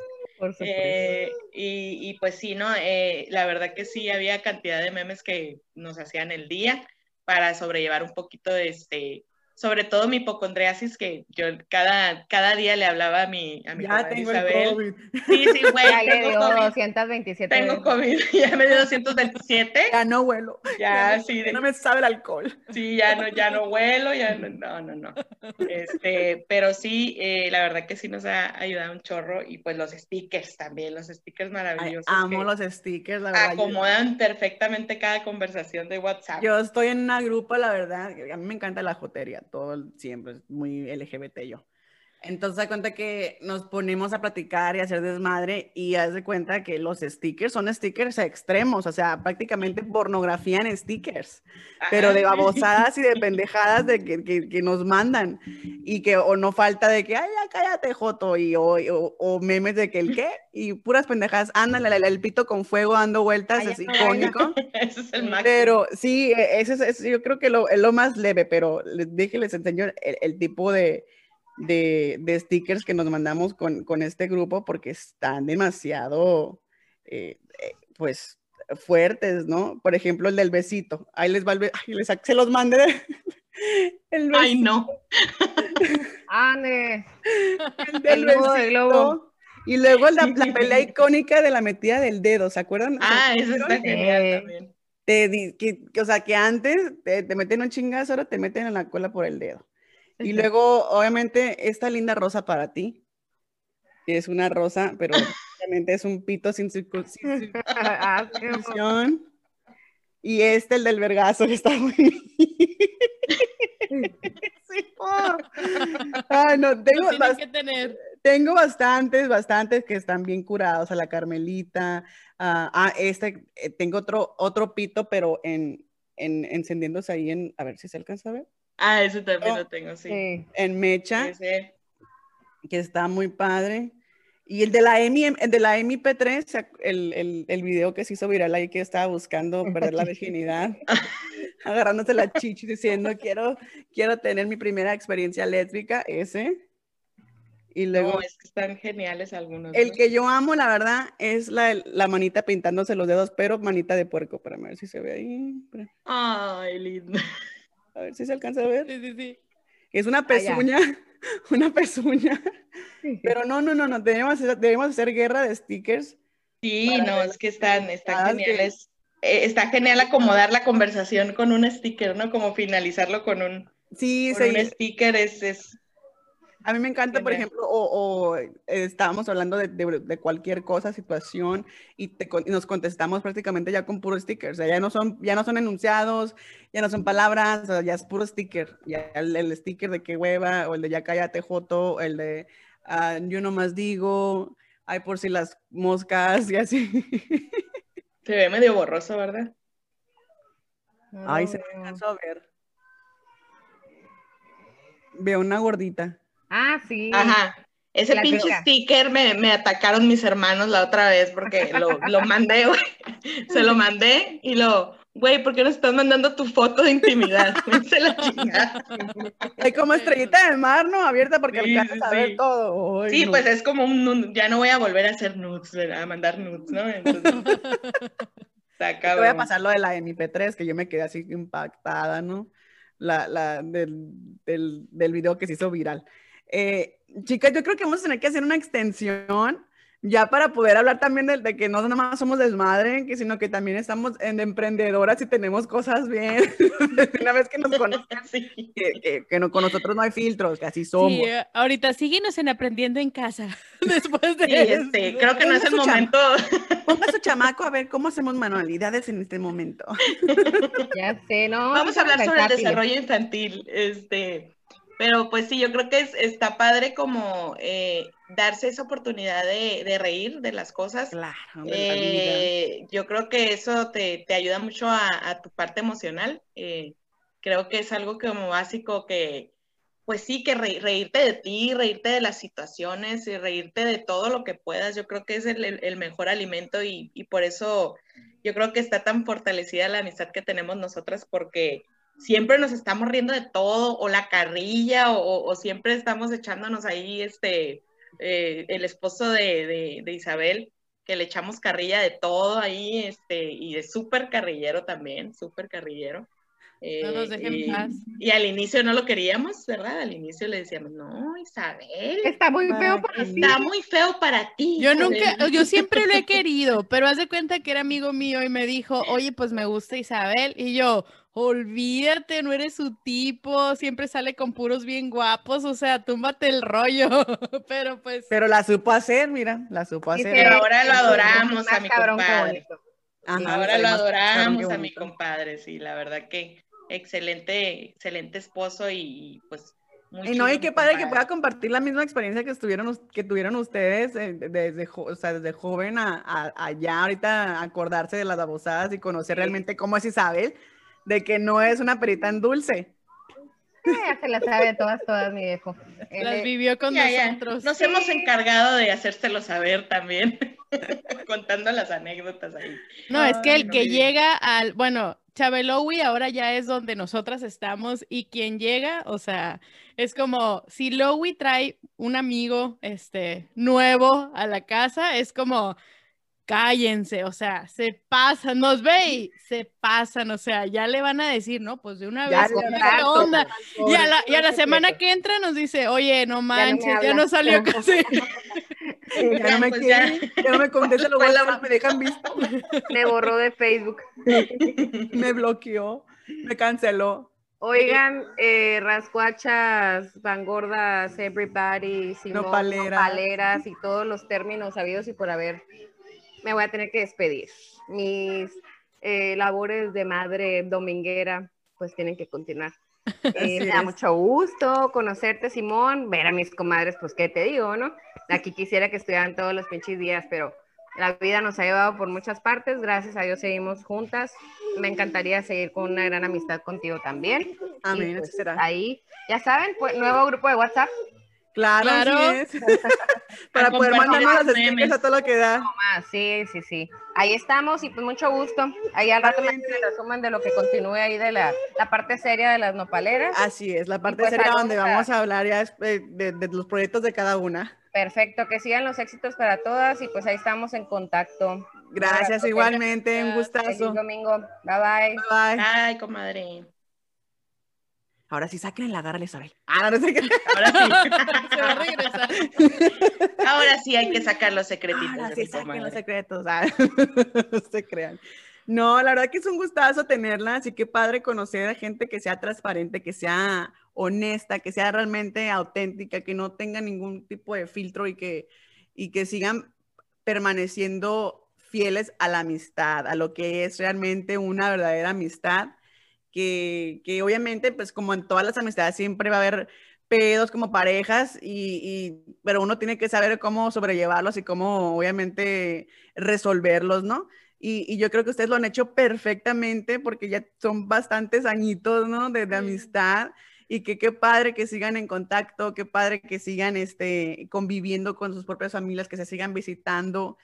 Eh, y, y, pues sí, ¿no? Eh, la verdad que sí, había cantidad de memes que nos hacían el día para sobrellevar un poquito de este, sobre todo mi hipocondriasis, que yo cada, cada día le hablaba a mi, a mi ya tengo Isabel. El COVID. Sí, sí, (laughs) güey. Ya le dio COVID. 227. Tengo COVID, (laughs) ya me dio 227. Ya no huelo. Ya, ya sí. no me sabe el alcohol. Sí, ya no, ya no huelo, ya no, no, no. no. Este, pero sí, eh, la verdad que sí nos ha ayudado un chorro y pues los stickers también, los stickers maravillosos. Ay, amo los stickers, la verdad. Acomodan perfectamente cada conversación de WhatsApp. Yo estoy en una grupo, la verdad, a mí me encanta la jotería todo siempre, es muy LGBT yo. Entonces, da cuenta que nos ponemos a platicar y a hacer desmadre y haz de cuenta que los stickers son stickers extremos, o sea, prácticamente pornografía en stickers, pero de babosadas y de (laughs) pendejadas de que, que, nos mandan y que o no falta de que, ay, ya cállate, Joto, y, o, o, memes de que el qué, y puras pendejadas, ándale, el, el pito con fuego dando vueltas, es icónico. (laughs) Ese es el máximo. Pero sí, e, ese es, yo creo que lo, es lo más leve, pero les dije, les enseño el, el tipo de de, de stickers que nos mandamos con, con, este grupo porque están demasiado, eh, eh, pues, fuertes, ¿no? Por ejemplo, el del besito. Ahí les va el besito. les, se los mandé. (laughs) (laughs) El besito. Ay, no. Ane. El del el besito. Y luego la, la, pelea icónica de la metida del dedo, ¿se acuerdan? Ah, eso está genial también. Te, que, o sea, que antes te, te, meten un chingazo, ahora te meten en la cola por el dedo. Y luego, obviamente, esta linda rosa para ti. Es una rosa, pero (laughs) obviamente es un pito sin (laughs) ah, circuncisión. y este, el del vergazo, que está (laughs) muy... sí, oh. Ay, no, tengo, que tener. tengo bastantes, bastantes que están bien curados. A la Carmelita. Uh, ah, este, eh, tengo otro, otro pito, pero en, en, encendiéndose ahí en... A ver si se alcanza a ver. Ah, ese también oh, lo tengo, sí. En Mecha. Que está muy padre. Y el de la EMI, el de la EMI P3, el, el, el, video que se hizo viral ahí que estaba buscando perder la (laughs) virginidad, (laughs) agarrándose la chichi diciendo quiero, quiero tener mi primera experiencia lésbica, ese. Y luego, no, es que están geniales algunos. El que yo amo, la verdad, es la, la, manita pintándose los dedos, pero manita de puerco, para ver si se ve ahí. Ay, lindo. A ver si se alcanza a ver. Sí, sí, sí. Es una pezuña, (laughs) una pezuña. Pero no, no, no, no, debemos, debemos hacer guerra de stickers. Sí, no, es que están, están geniales. Eh, está genial acomodar la conversación con un sticker, ¿no? Como finalizarlo con un, sí, con un sticker es, es, a mí me encanta, por ejemplo, o, o eh, estábamos hablando de, de, de, cualquier cosa, situación, y, te, y, nos contestamos prácticamente ya con puros stickers. O sea, ya no son, ya no son enunciados, ya no son palabras, o sea, ya es puro sticker. Ya el, el, sticker de qué hueva, o el de ya cállate, Joto, el de uh, yo nomás digo, ay, por si las moscas (laughs) y así. Se ve medio borroso, ¿verdad? Ay, se me alcanzó a ver. Veo una gordita. Ah, sí. Ajá. Ese la pinche sticker me, me, atacaron mis hermanos la otra vez porque lo, (laughs) lo mandé, güey. Se lo mandé y lo, güey, ¿por qué no estás mandando tu foto de intimidad? (laughs) Se la chingada. Hay como estrellita del mar, ¿no? Abierta porque sí, alcanzas sí, a ver todo. Ay, sí, no. pues es como un, ya no voy a volver a hacer nudes, a mandar nudes, ¿no? Entonces, (laughs) Te voy a pasar lo de la MP3, que yo me quedé así impactada, ¿no? La, la del, del, del video que se hizo viral. Eh, chicas, yo creo que vamos a tener que hacer una extensión ya para poder hablar también de, que no nada más somos desmadre, que, sino que también estamos en emprendedoras y tenemos cosas bien. (laughs) Una vez que nos conocen, (laughs) que, que, no, con nosotros no hay filtros, que así somos. Sí, ahorita síguenos en Aprendiendo en Casa. (laughs) Después de este, creo que no es el momento. Ponga su chamaco a ver cómo hacemos manualidades en este momento. Ya sé, ¿no? Vamos a hablar sobre el desarrollo infantil. Este, pero pues sí, yo creo que es, está padre como eh, darse esa oportunidad de, reír de las cosas. Claro. Eh, yo creo que eso te, ayuda mucho a, tu parte emocional. Eh, creo que es algo como básico que, pues sí, que reírte de ti, reírte de las situaciones y reírte de todo lo que puedas. Yo creo que es el, mejor alimento y, y por eso yo creo que está tan fortalecida la amistad que tenemos nosotras porque siempre nos estamos riendo de todo, o la carrilla, o, siempre estamos echándonos ahí, este, eh, el esposo de, Isabel, que le echamos carrilla de todo ahí, este, y de súper carrillero también, súper carrillero. no nos dejen y, paz. Y al inicio no lo queríamos, ¿verdad? Al inicio le decíamos, no, Isabel. Está muy feo para ti. Está muy feo para ti. Yo nunca, (laughs) yo siempre lo he querido, pero haz de cuenta que era amigo mío y me dijo, oye, pues me gusta Isabel. Y yo, Olvídate, no eres su tipo, siempre sale con puros bien guapos, o sea, túmbate el rollo, (laughs) pero pues... Pero la supo hacer, mira, la supo hacer. Pero ahora lo adoramos a mi compadre. ahora lo adoramos a mi compadre, sí, la verdad que excelente, excelente esposo y pues... Muy y no, y qué padre que pueda compartir la misma experiencia que, estuvieron, que tuvieron ustedes eh, desde, o sea, desde joven a, allá, ahorita acordarse de las abusadas y conocer realmente cómo es Isabel, de que no es una perita en dulce. Ya se la sabe todas, todas, mi viejo. Las vivió con nosotros. Nos hemos encargado de hacérselo saber también, (laughs) contando las anécdotas ahí. No, es que el que llega al, bueno, Chabelowi ahora ya es donde nosotras estamos y quien llega, o sea, es como si Lowy trae un amigo este nuevo a la casa, es como cállense, o sea, se pasan, nos ve y se pasan, o sea, ya le van a decir, no, pues de una vez, ¿qué onda? Y a la, y a la semana que entra nos dice, oye, no manches, ya no, salió (laughs) casi. ya, no me pues quieren, ya. no me contesta lo me dejan visto. Me borró de Facebook. (laughs) me bloqueó, me canceló. Oigan, eh, rascuachas, gordas, everybody, Simón, paleras y todos los términos habidos y por haber me voy a tener que despedir. Mis eh, labores de madre dominguera pues tienen que continuar. (laughs) Eh, me da mucho gusto conocerte, Simón, ver a mis comadres, pues qué te digo, ¿no? Aquí quisiera que estuvieran todos los pinches días, pero la vida nos ha llevado por muchas partes, gracias a Dios seguimos juntas. Me encantaría seguir con una gran amistad contigo también. Amén, pues, será. Ahí, ya saben, pues, nuevo grupo de WhatsApp, Claro, (laughs) Para poder mandarnos las stickers a todo lo que da. Sí, sí, sí. Ahí estamos y pues mucho gusto. Ahí al rato me resumen de lo que continúe ahí de la, la, parte seria de las nopaleras. Así es, la parte pues, seria donde vamos a hablar ya de, de, los proyectos de cada una. Perfecto, que sigan los éxitos para todas y pues ahí estamos en contacto. Gracias, igualmente, un gustazo. Feliz domingo. Bye bye. Bye bye. Bye, comadre. Ahora sí, saquen la garra Isabel. (laughs) Ah, no, sé qué. Ahora sí. (laughs) Se va a regresar. Ahora sí hay que sacar los secretitos. Ahora sí, saquen los secretos. Ah, (laughs) no se crean. No, la verdad que es un gustazo tenerla, así que padre conocer a gente que sea transparente, que sea honesta, que sea realmente auténtica, que no tenga ningún tipo de filtro y que, y que sigan permaneciendo fieles a la amistad, a lo que es realmente una verdadera amistad que, obviamente, pues como en todas las amistades siempre va a haber pedos como parejas, y, pero uno tiene que saber cómo sobrellevarlos y cómo obviamente resolverlos, ¿no? Y, yo creo que ustedes lo han hecho perfectamente porque ya son bastantes añitos, ¿no? De, amistad y que qué padre que sigan en contacto, qué padre que sigan este, conviviendo con sus propias familias, que se sigan visitando.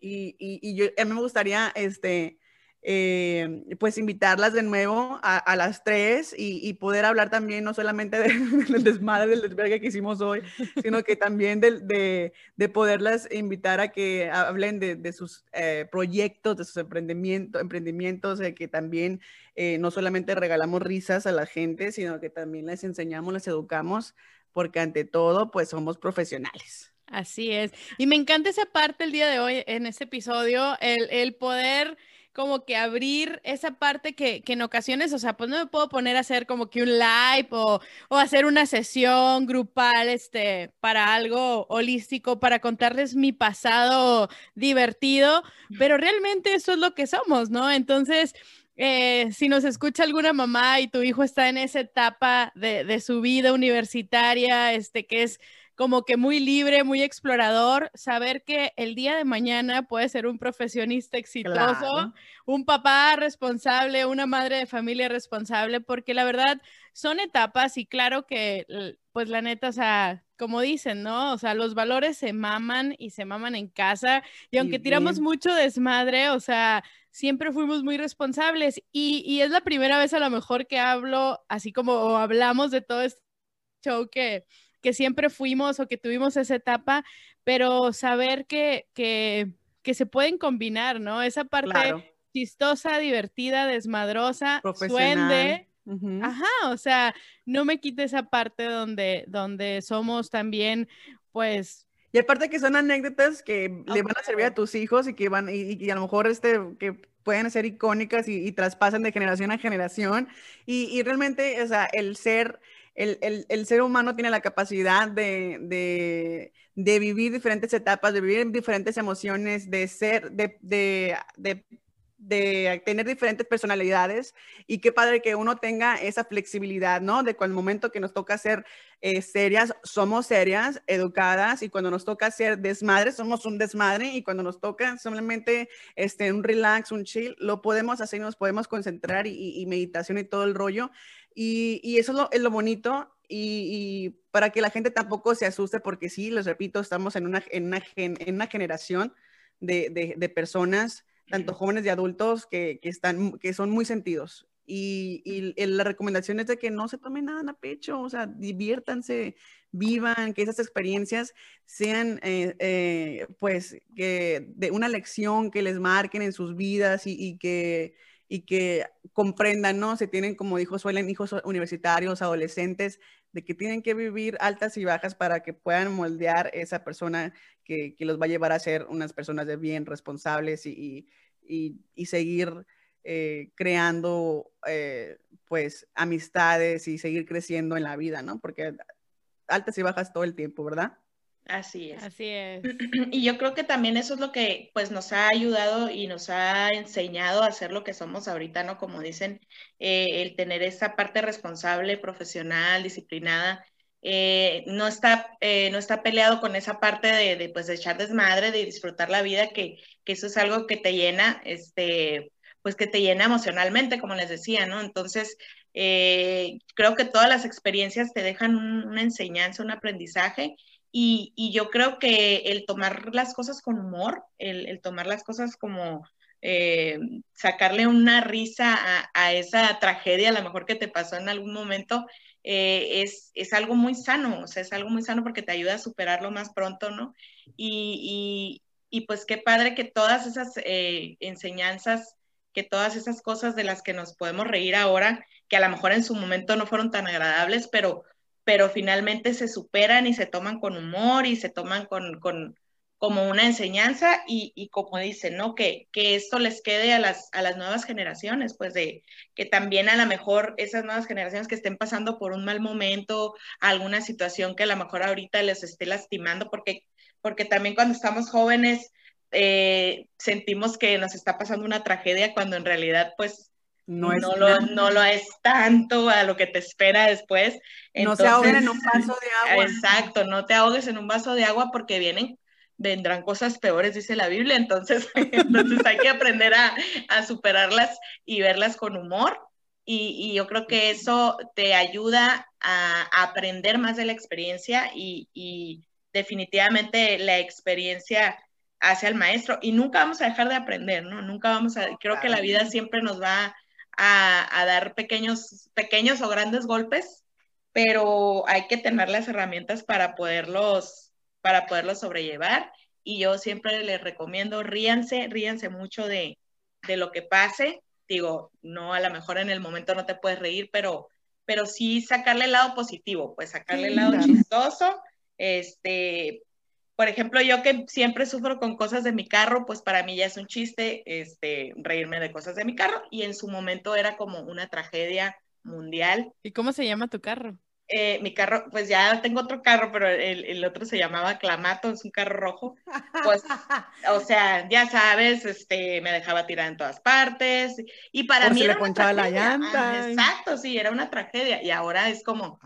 Y, y, yo, a mí me gustaría, este, eh, pues invitarlas de nuevo a, las tres y, poder hablar también no solamente (laughs) del desmadre, del desvergue que hicimos hoy, sino que también de, de, poderlas invitar a que hablen de, sus eh, proyectos, de sus emprendimientos, emprendimientos de que también eh, no solamente regalamos risas a la gente, sino que también les enseñamos, les educamos, porque ante todo, pues somos profesionales. Así es. Y me encanta esa parte el día de hoy en este episodio, el, el poder como que abrir esa parte que, que, en ocasiones, o sea, pues no me puedo poner a hacer como que un live o, o, hacer una sesión grupal este, para algo holístico, para contarles mi pasado divertido, pero realmente eso es lo que somos, ¿no? Entonces, eh, si nos escucha alguna mamá y tu hijo está en esa etapa de, de su vida universitaria, este, que es como que muy libre, muy explorador, saber que el día de mañana puede ser un profesionista exitoso, un papá responsable, una madre de familia responsable, porque la verdad son etapas y claro que, pues la neta, o sea, como dicen, ¿no? O sea, los valores se maman y se maman en casa y aunque tiramos mucho desmadre, o sea, siempre fuimos muy responsables y, y es la primera vez a lo mejor que hablo así como hablamos de todo este show que que siempre fuimos o que tuvimos esa etapa, pero saber que, que, que se pueden combinar, ¿no? Esa parte chistosa, divertida, desmadrosa, suende. Ajá, o sea, no me quite esa parte donde, donde somos también, pues, y aparte que son anécdotas que le van a servir a tus hijos y que van, y, y a lo mejor este, que pueden ser icónicas y, y traspasan de generación a generación. Y, y, realmente, o sea, el ser el, ser humano tiene la capacidad de, vivir diferentes etapas, de vivir diferentes emociones, de ser, de, de, tener diferentes personalidades y qué padre que uno tenga esa flexibilidad, ¿no? De cuando el momento que nos toca ser eh, serias, somos serias, educadas y cuando nos toca ser desmadres, somos un desmadre y cuando nos toca simplemente este, un relax, un chill, lo podemos hacer y nos podemos concentrar y meditación y todo el rollo. Y, eso es lo, bonito y, para que la gente tampoco se asuste, porque sí, les repito, estamos en una, en una, en una generación de, de, personas, tanto jóvenes y adultos, que, que, están, que son muy sentidos. Y, y, la recomendación es de que no se tomen nada a pecho, o sea, diviértanse, vivan, que esas experiencias sean, eh, eh, pues, que de una lección que les marquen en sus vidas y, y que y que comprendan, ¿no? Se tienen, como dijo Suelen, hijos universitarios, adolescentes, de que tienen que vivir altas y bajas para que puedan moldear esa persona que, que los va a llevar a ser unas personas de bien, responsables y, y, y seguir eh, creando, eh, pues, amistades y seguir creciendo en la vida, ¿no? Porque altas y bajas todo el tiempo, ¿verdad? Así es. Así es. (clears throat) Y yo creo que también eso es lo que pues nos ha ayudado y nos ha enseñado a ser lo que somos ahorita, ¿no? Como dicen, eh, el tener esa parte responsable, profesional, disciplinada, eh, no, está, eh, no está peleado con esa parte de, de, pues, de echar desmadre, de disfrutar la vida, que, que, eso es algo que te llena, este, pues que te llena emocionalmente, como les decía, ¿no? Entonces, creo que todas las experiencias te dejan una enseñanza, un aprendizaje y, yo creo que el tomar las cosas con humor, el, tomar las cosas como eh, sacarle una risa a, esa tragedia, a lo mejor que te pasó en algún momento, eh, es, es, algo muy sano, o sea, es algo muy sano porque te ayuda a superarlo más pronto, ¿no? Y, pues qué padre que todas esas eh, enseñanzas, que todas esas cosas de las que nos podemos reír ahora, que a lo mejor en su momento no fueron tan agradables, pero pero finalmente se superan y se toman con humor y se toman con, con como una enseñanza y, y, como dicen, ¿no? Que, que esto les quede a las, a las nuevas generaciones, pues de que también a lo mejor esas nuevas generaciones que estén pasando por un mal momento, alguna situación que a lo mejor ahorita les esté lastimando, porque, porque también cuando estamos jóvenes eh, sentimos que nos está pasando una tragedia cuando en realidad pues no, es lo, no lo es tanto a lo que te espera después. no se ahoguen en un vaso de agua. Exacto, no te ahogues en un vaso de agua porque vienen, vendrán cosas peores, dice la Biblia, entonces, (laughs) entonces hay que aprender a, a, superarlas y verlas con humor. Y, y, yo creo que eso te ayuda a, aprender más de la experiencia y, y definitivamente la experiencia hace al maestro y nunca vamos a dejar de aprender, ¿no? Nunca vamos a, creo que la vida siempre nos va a, dar pequeños, pequeños o grandes golpes, pero hay que tener las herramientas para poderlos, para poderlos sobrellevar. Y yo siempre les recomiendo, ríanse, ríanse mucho de, de lo que pase. Digo, no, a lo mejor en el momento no te puedes reír, pero, pero sí sacarle el lado positivo, pues sacarle el lado chistoso, este, por ejemplo, yo que siempre sufro con cosas de mi carro, pues para mí ya es un chiste este, reírme de cosas de mi carro y en su momento era como una tragedia mundial. ¿Y cómo se llama tu carro? Eh, mi carro, pues ya tengo otro carro, pero el, el, otro se llamaba Clamato, es un carro rojo. Pues, (laughs) o sea, ya sabes, este, me dejaba tirar en todas partes. Y para mí. Se le ponchaba la llanta. exacto, sí, era una tragedia. Y ahora es como,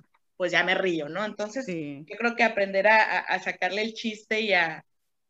pues ya me río, ¿no? Entonces, yo creo que aprender a, sacarle el chiste y a,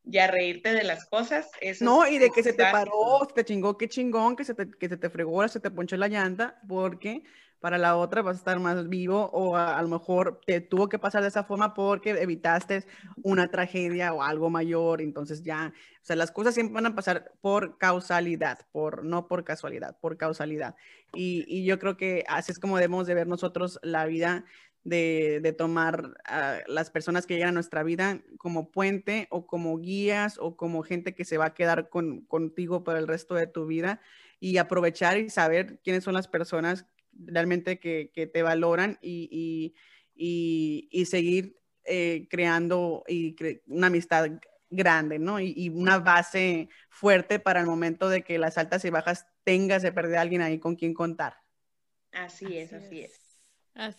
reírte de las cosas. Eso no, y de que se te paró, se te chingó, qué chingón, que se te, que se te fregó, se te ponchó la llanta, porque para la otra vas a estar más vivo o a, lo mejor te tuvo que pasar de esa forma porque evitaste una tragedia o algo mayor, entonces ya, o sea, las cosas siempre van a pasar por causalidad, por, no por casualidad, por causalidad. Y, y yo creo que así es como debemos de ver nosotros la vida de, tomar a las personas que llegan a nuestra vida como puente o como guías o como gente que se va a quedar con, contigo por el resto de tu vida y aprovechar y saber quiénes son las personas realmente que, te valoran y, y, seguir eh, creando y una amistad grande, ¿no? Y, una base fuerte para el momento de que las altas y bajas tengas de perder a alguien ahí con quien contar. Así es, así es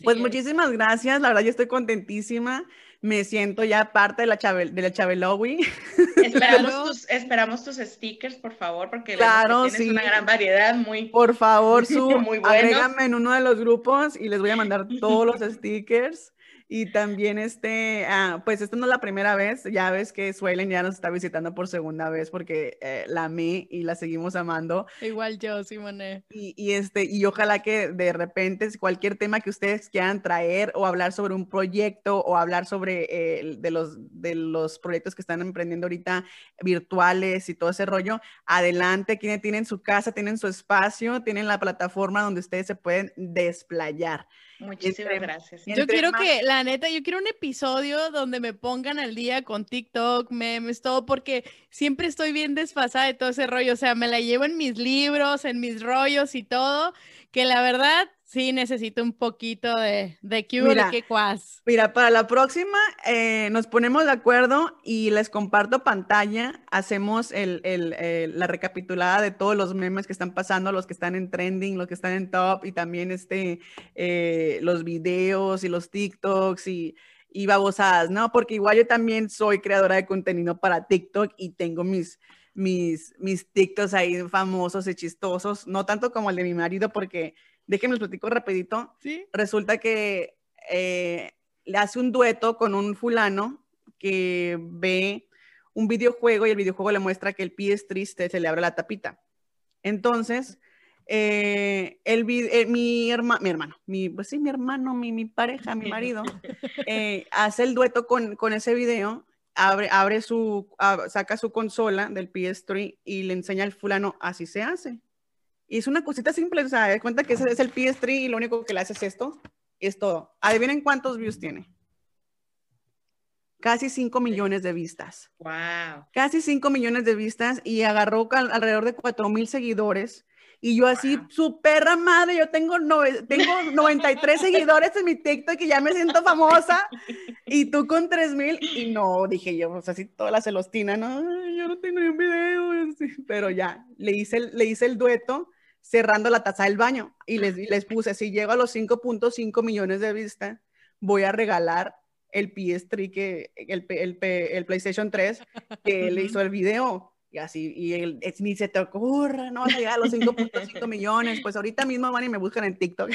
pues muchísimas gracias, la verdad yo estoy contentísima, me siento ya parte de la, Chabel, de la Chabelowi. (laughs) Esperamos, tus, esperamos tus stickers, por favor, porque claro, tienes una gran variedad, muy Por favor, (laughs) su, muy agrégame en uno de los grupos y les voy a mandar todos los stickers. Y también este, ah, pues esta no es la primera vez, ya ves que Suelen ya nos está visitando por segunda vez porque eh, la amé y la seguimos amando. Igual yo, Simone. Y, y, este, y ojalá que de repente cualquier tema que ustedes quieran traer o hablar sobre un proyecto o hablar sobre eh, de, los, de los proyectos que están emprendiendo ahorita virtuales y todo ese rollo, adelante, quienes tienen su casa, tienen su espacio, tienen la plataforma donde ustedes se pueden desplayar. Muchísimas gracias. Yo quiero que, la neta, yo quiero un episodio donde me pongan al día con TikTok, memes, todo, porque siempre estoy bien desfasada de todo ese rollo. O sea, me la llevo en mis libros, en mis rollos y todo, que la verdad Sí, necesito un poquito de, de mira, que cuas. Mira, para la próxima eh, nos ponemos de acuerdo y les comparto pantalla. Hacemos el, el, la recapitulada de todos los memes que están pasando, los que están en trending, los que están en top y también este, eh, los videos y los TikToks y, y babosadas, ¿no? Porque igual yo también soy creadora de contenido para TikTok y tengo mis, mis, mis TikToks ahí famosos y chistosos, no tanto como el de mi marido porque déjenme les platico rapidito. ¿Sí? Resulta que eh, le hace un dueto con un fulano que ve un videojuego y el videojuego le muestra que el pie es triste, se le abre la tapita. Entonces, eh, el, eh, mi, herma, mi hermano, mi, pues sí, mi hermano, mi, mi pareja, mi marido, (laughs) hace el dueto con, con ese video, abre, abre su, saca su consola del PS3 y le enseña al fulano, así se hace. Y es una cosita simple, o sea, de cuenta que es el PS3 y lo único que le hace es esto, es todo. Adivinen cuántos views tiene. Casi 5 millones de vistas. Wow. Casi 5 millones de vistas y agarró alrededor de 4 mil seguidores. Y yo así, su perra madre, yo tengo, tengo 93 seguidores en mi TikTok y ya me siento famosa. Y tú con 3 mil. Y no, dije yo, pues así toda la celostina, no, yo no tengo ni un video. Pero ya, le hice le hice el dueto cerrando la taza del baño y les, les puse, si llego a los 5.5 millones de vistas, voy a regalar el PS3, que, el, el, el PlayStation 3, que le hizo el video. Y así, y el, ni se te ocurra, no vas a llegar a los 5.5 millones. Pues ahorita mismo van y me buscan en TikTok.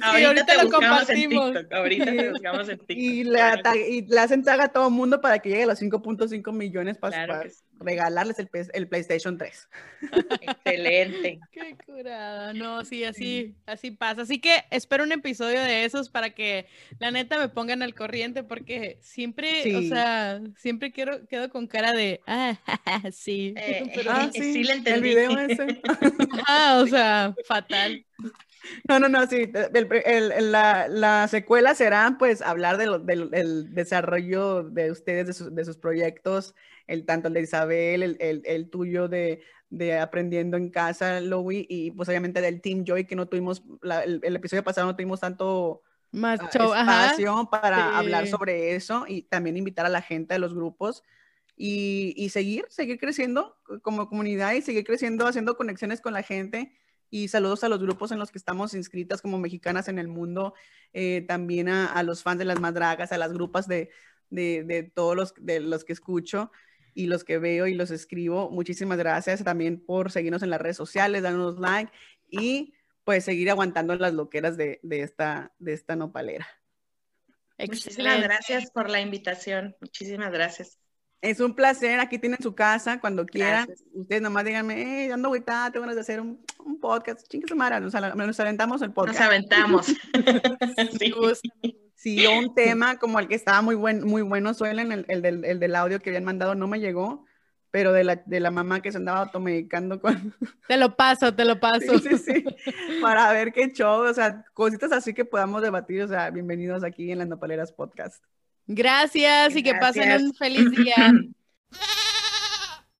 ahorita, lo compartimos. ahorita te buscamos en TikTok. Y le, y le hacen tag a todo el mundo para que llegue a los 5.5 millones para, regalarles el, el, PlayStation 3. (laughs) Excelente. Qué curada. No, sí, así, así pasa. Así que espero un episodio de esos para que la neta me pongan al corriente porque siempre, o sea, siempre quiero, quedo con cara de, ah, (laughs) sí. Eh, ah, sí, sí le entendí. El video ese. (laughs) ah, o sea, fatal. No, no, no, sí. El, la, la, secuela será, pues, hablar de del, desarrollo de ustedes, de, sus, de sus proyectos, el tanto el de Isabel, el, el, el tuyo de, de, Aprendiendo en Casa, Louis, y pues obviamente del Team Joy, que no tuvimos, el, episodio pasado no tuvimos tanto, más espacio para hablar sobre eso y también invitar a la gente de los grupos y, y, seguir, seguir creciendo como comunidad y seguir creciendo, haciendo conexiones con la gente. Y saludos a los grupos en los que estamos inscritas como mexicanas en el mundo, eh, también a, a, los fans de las madragas, a las grupas de, de, de, todos los, de los que escucho y los que veo y los escribo. Muchísimas gracias también por seguirnos en las redes sociales, darnos like y pues seguir aguantando las loqueras de, de esta, de esta nopalera. Muchísimas gracias por la invitación. Muchísimas gracias. Es un placer. Aquí tienen su casa cuando quieran. Ustedes nomás díganme, eh, ando ahorita, tengo ganas de hacer un, un podcast. Chingue su madre, nos, nos, aventamos el podcast. Nos aventamos. (laughs) (laughs) sí. sí, un tema como el que estaba muy, buen, muy bueno, suelen, el, el, del, el del audio que habían mandado no me llegó pero de la, de la mamá que se andaba automedicando con... (laughs) Te lo paso, te lo paso. Sí, sí, sí, para ver qué show, o sea, cositas así que podamos debatir, o sea, bienvenidos aquí en las Nopaleras Podcast. Gracias y que pasen un feliz día. (clears throat)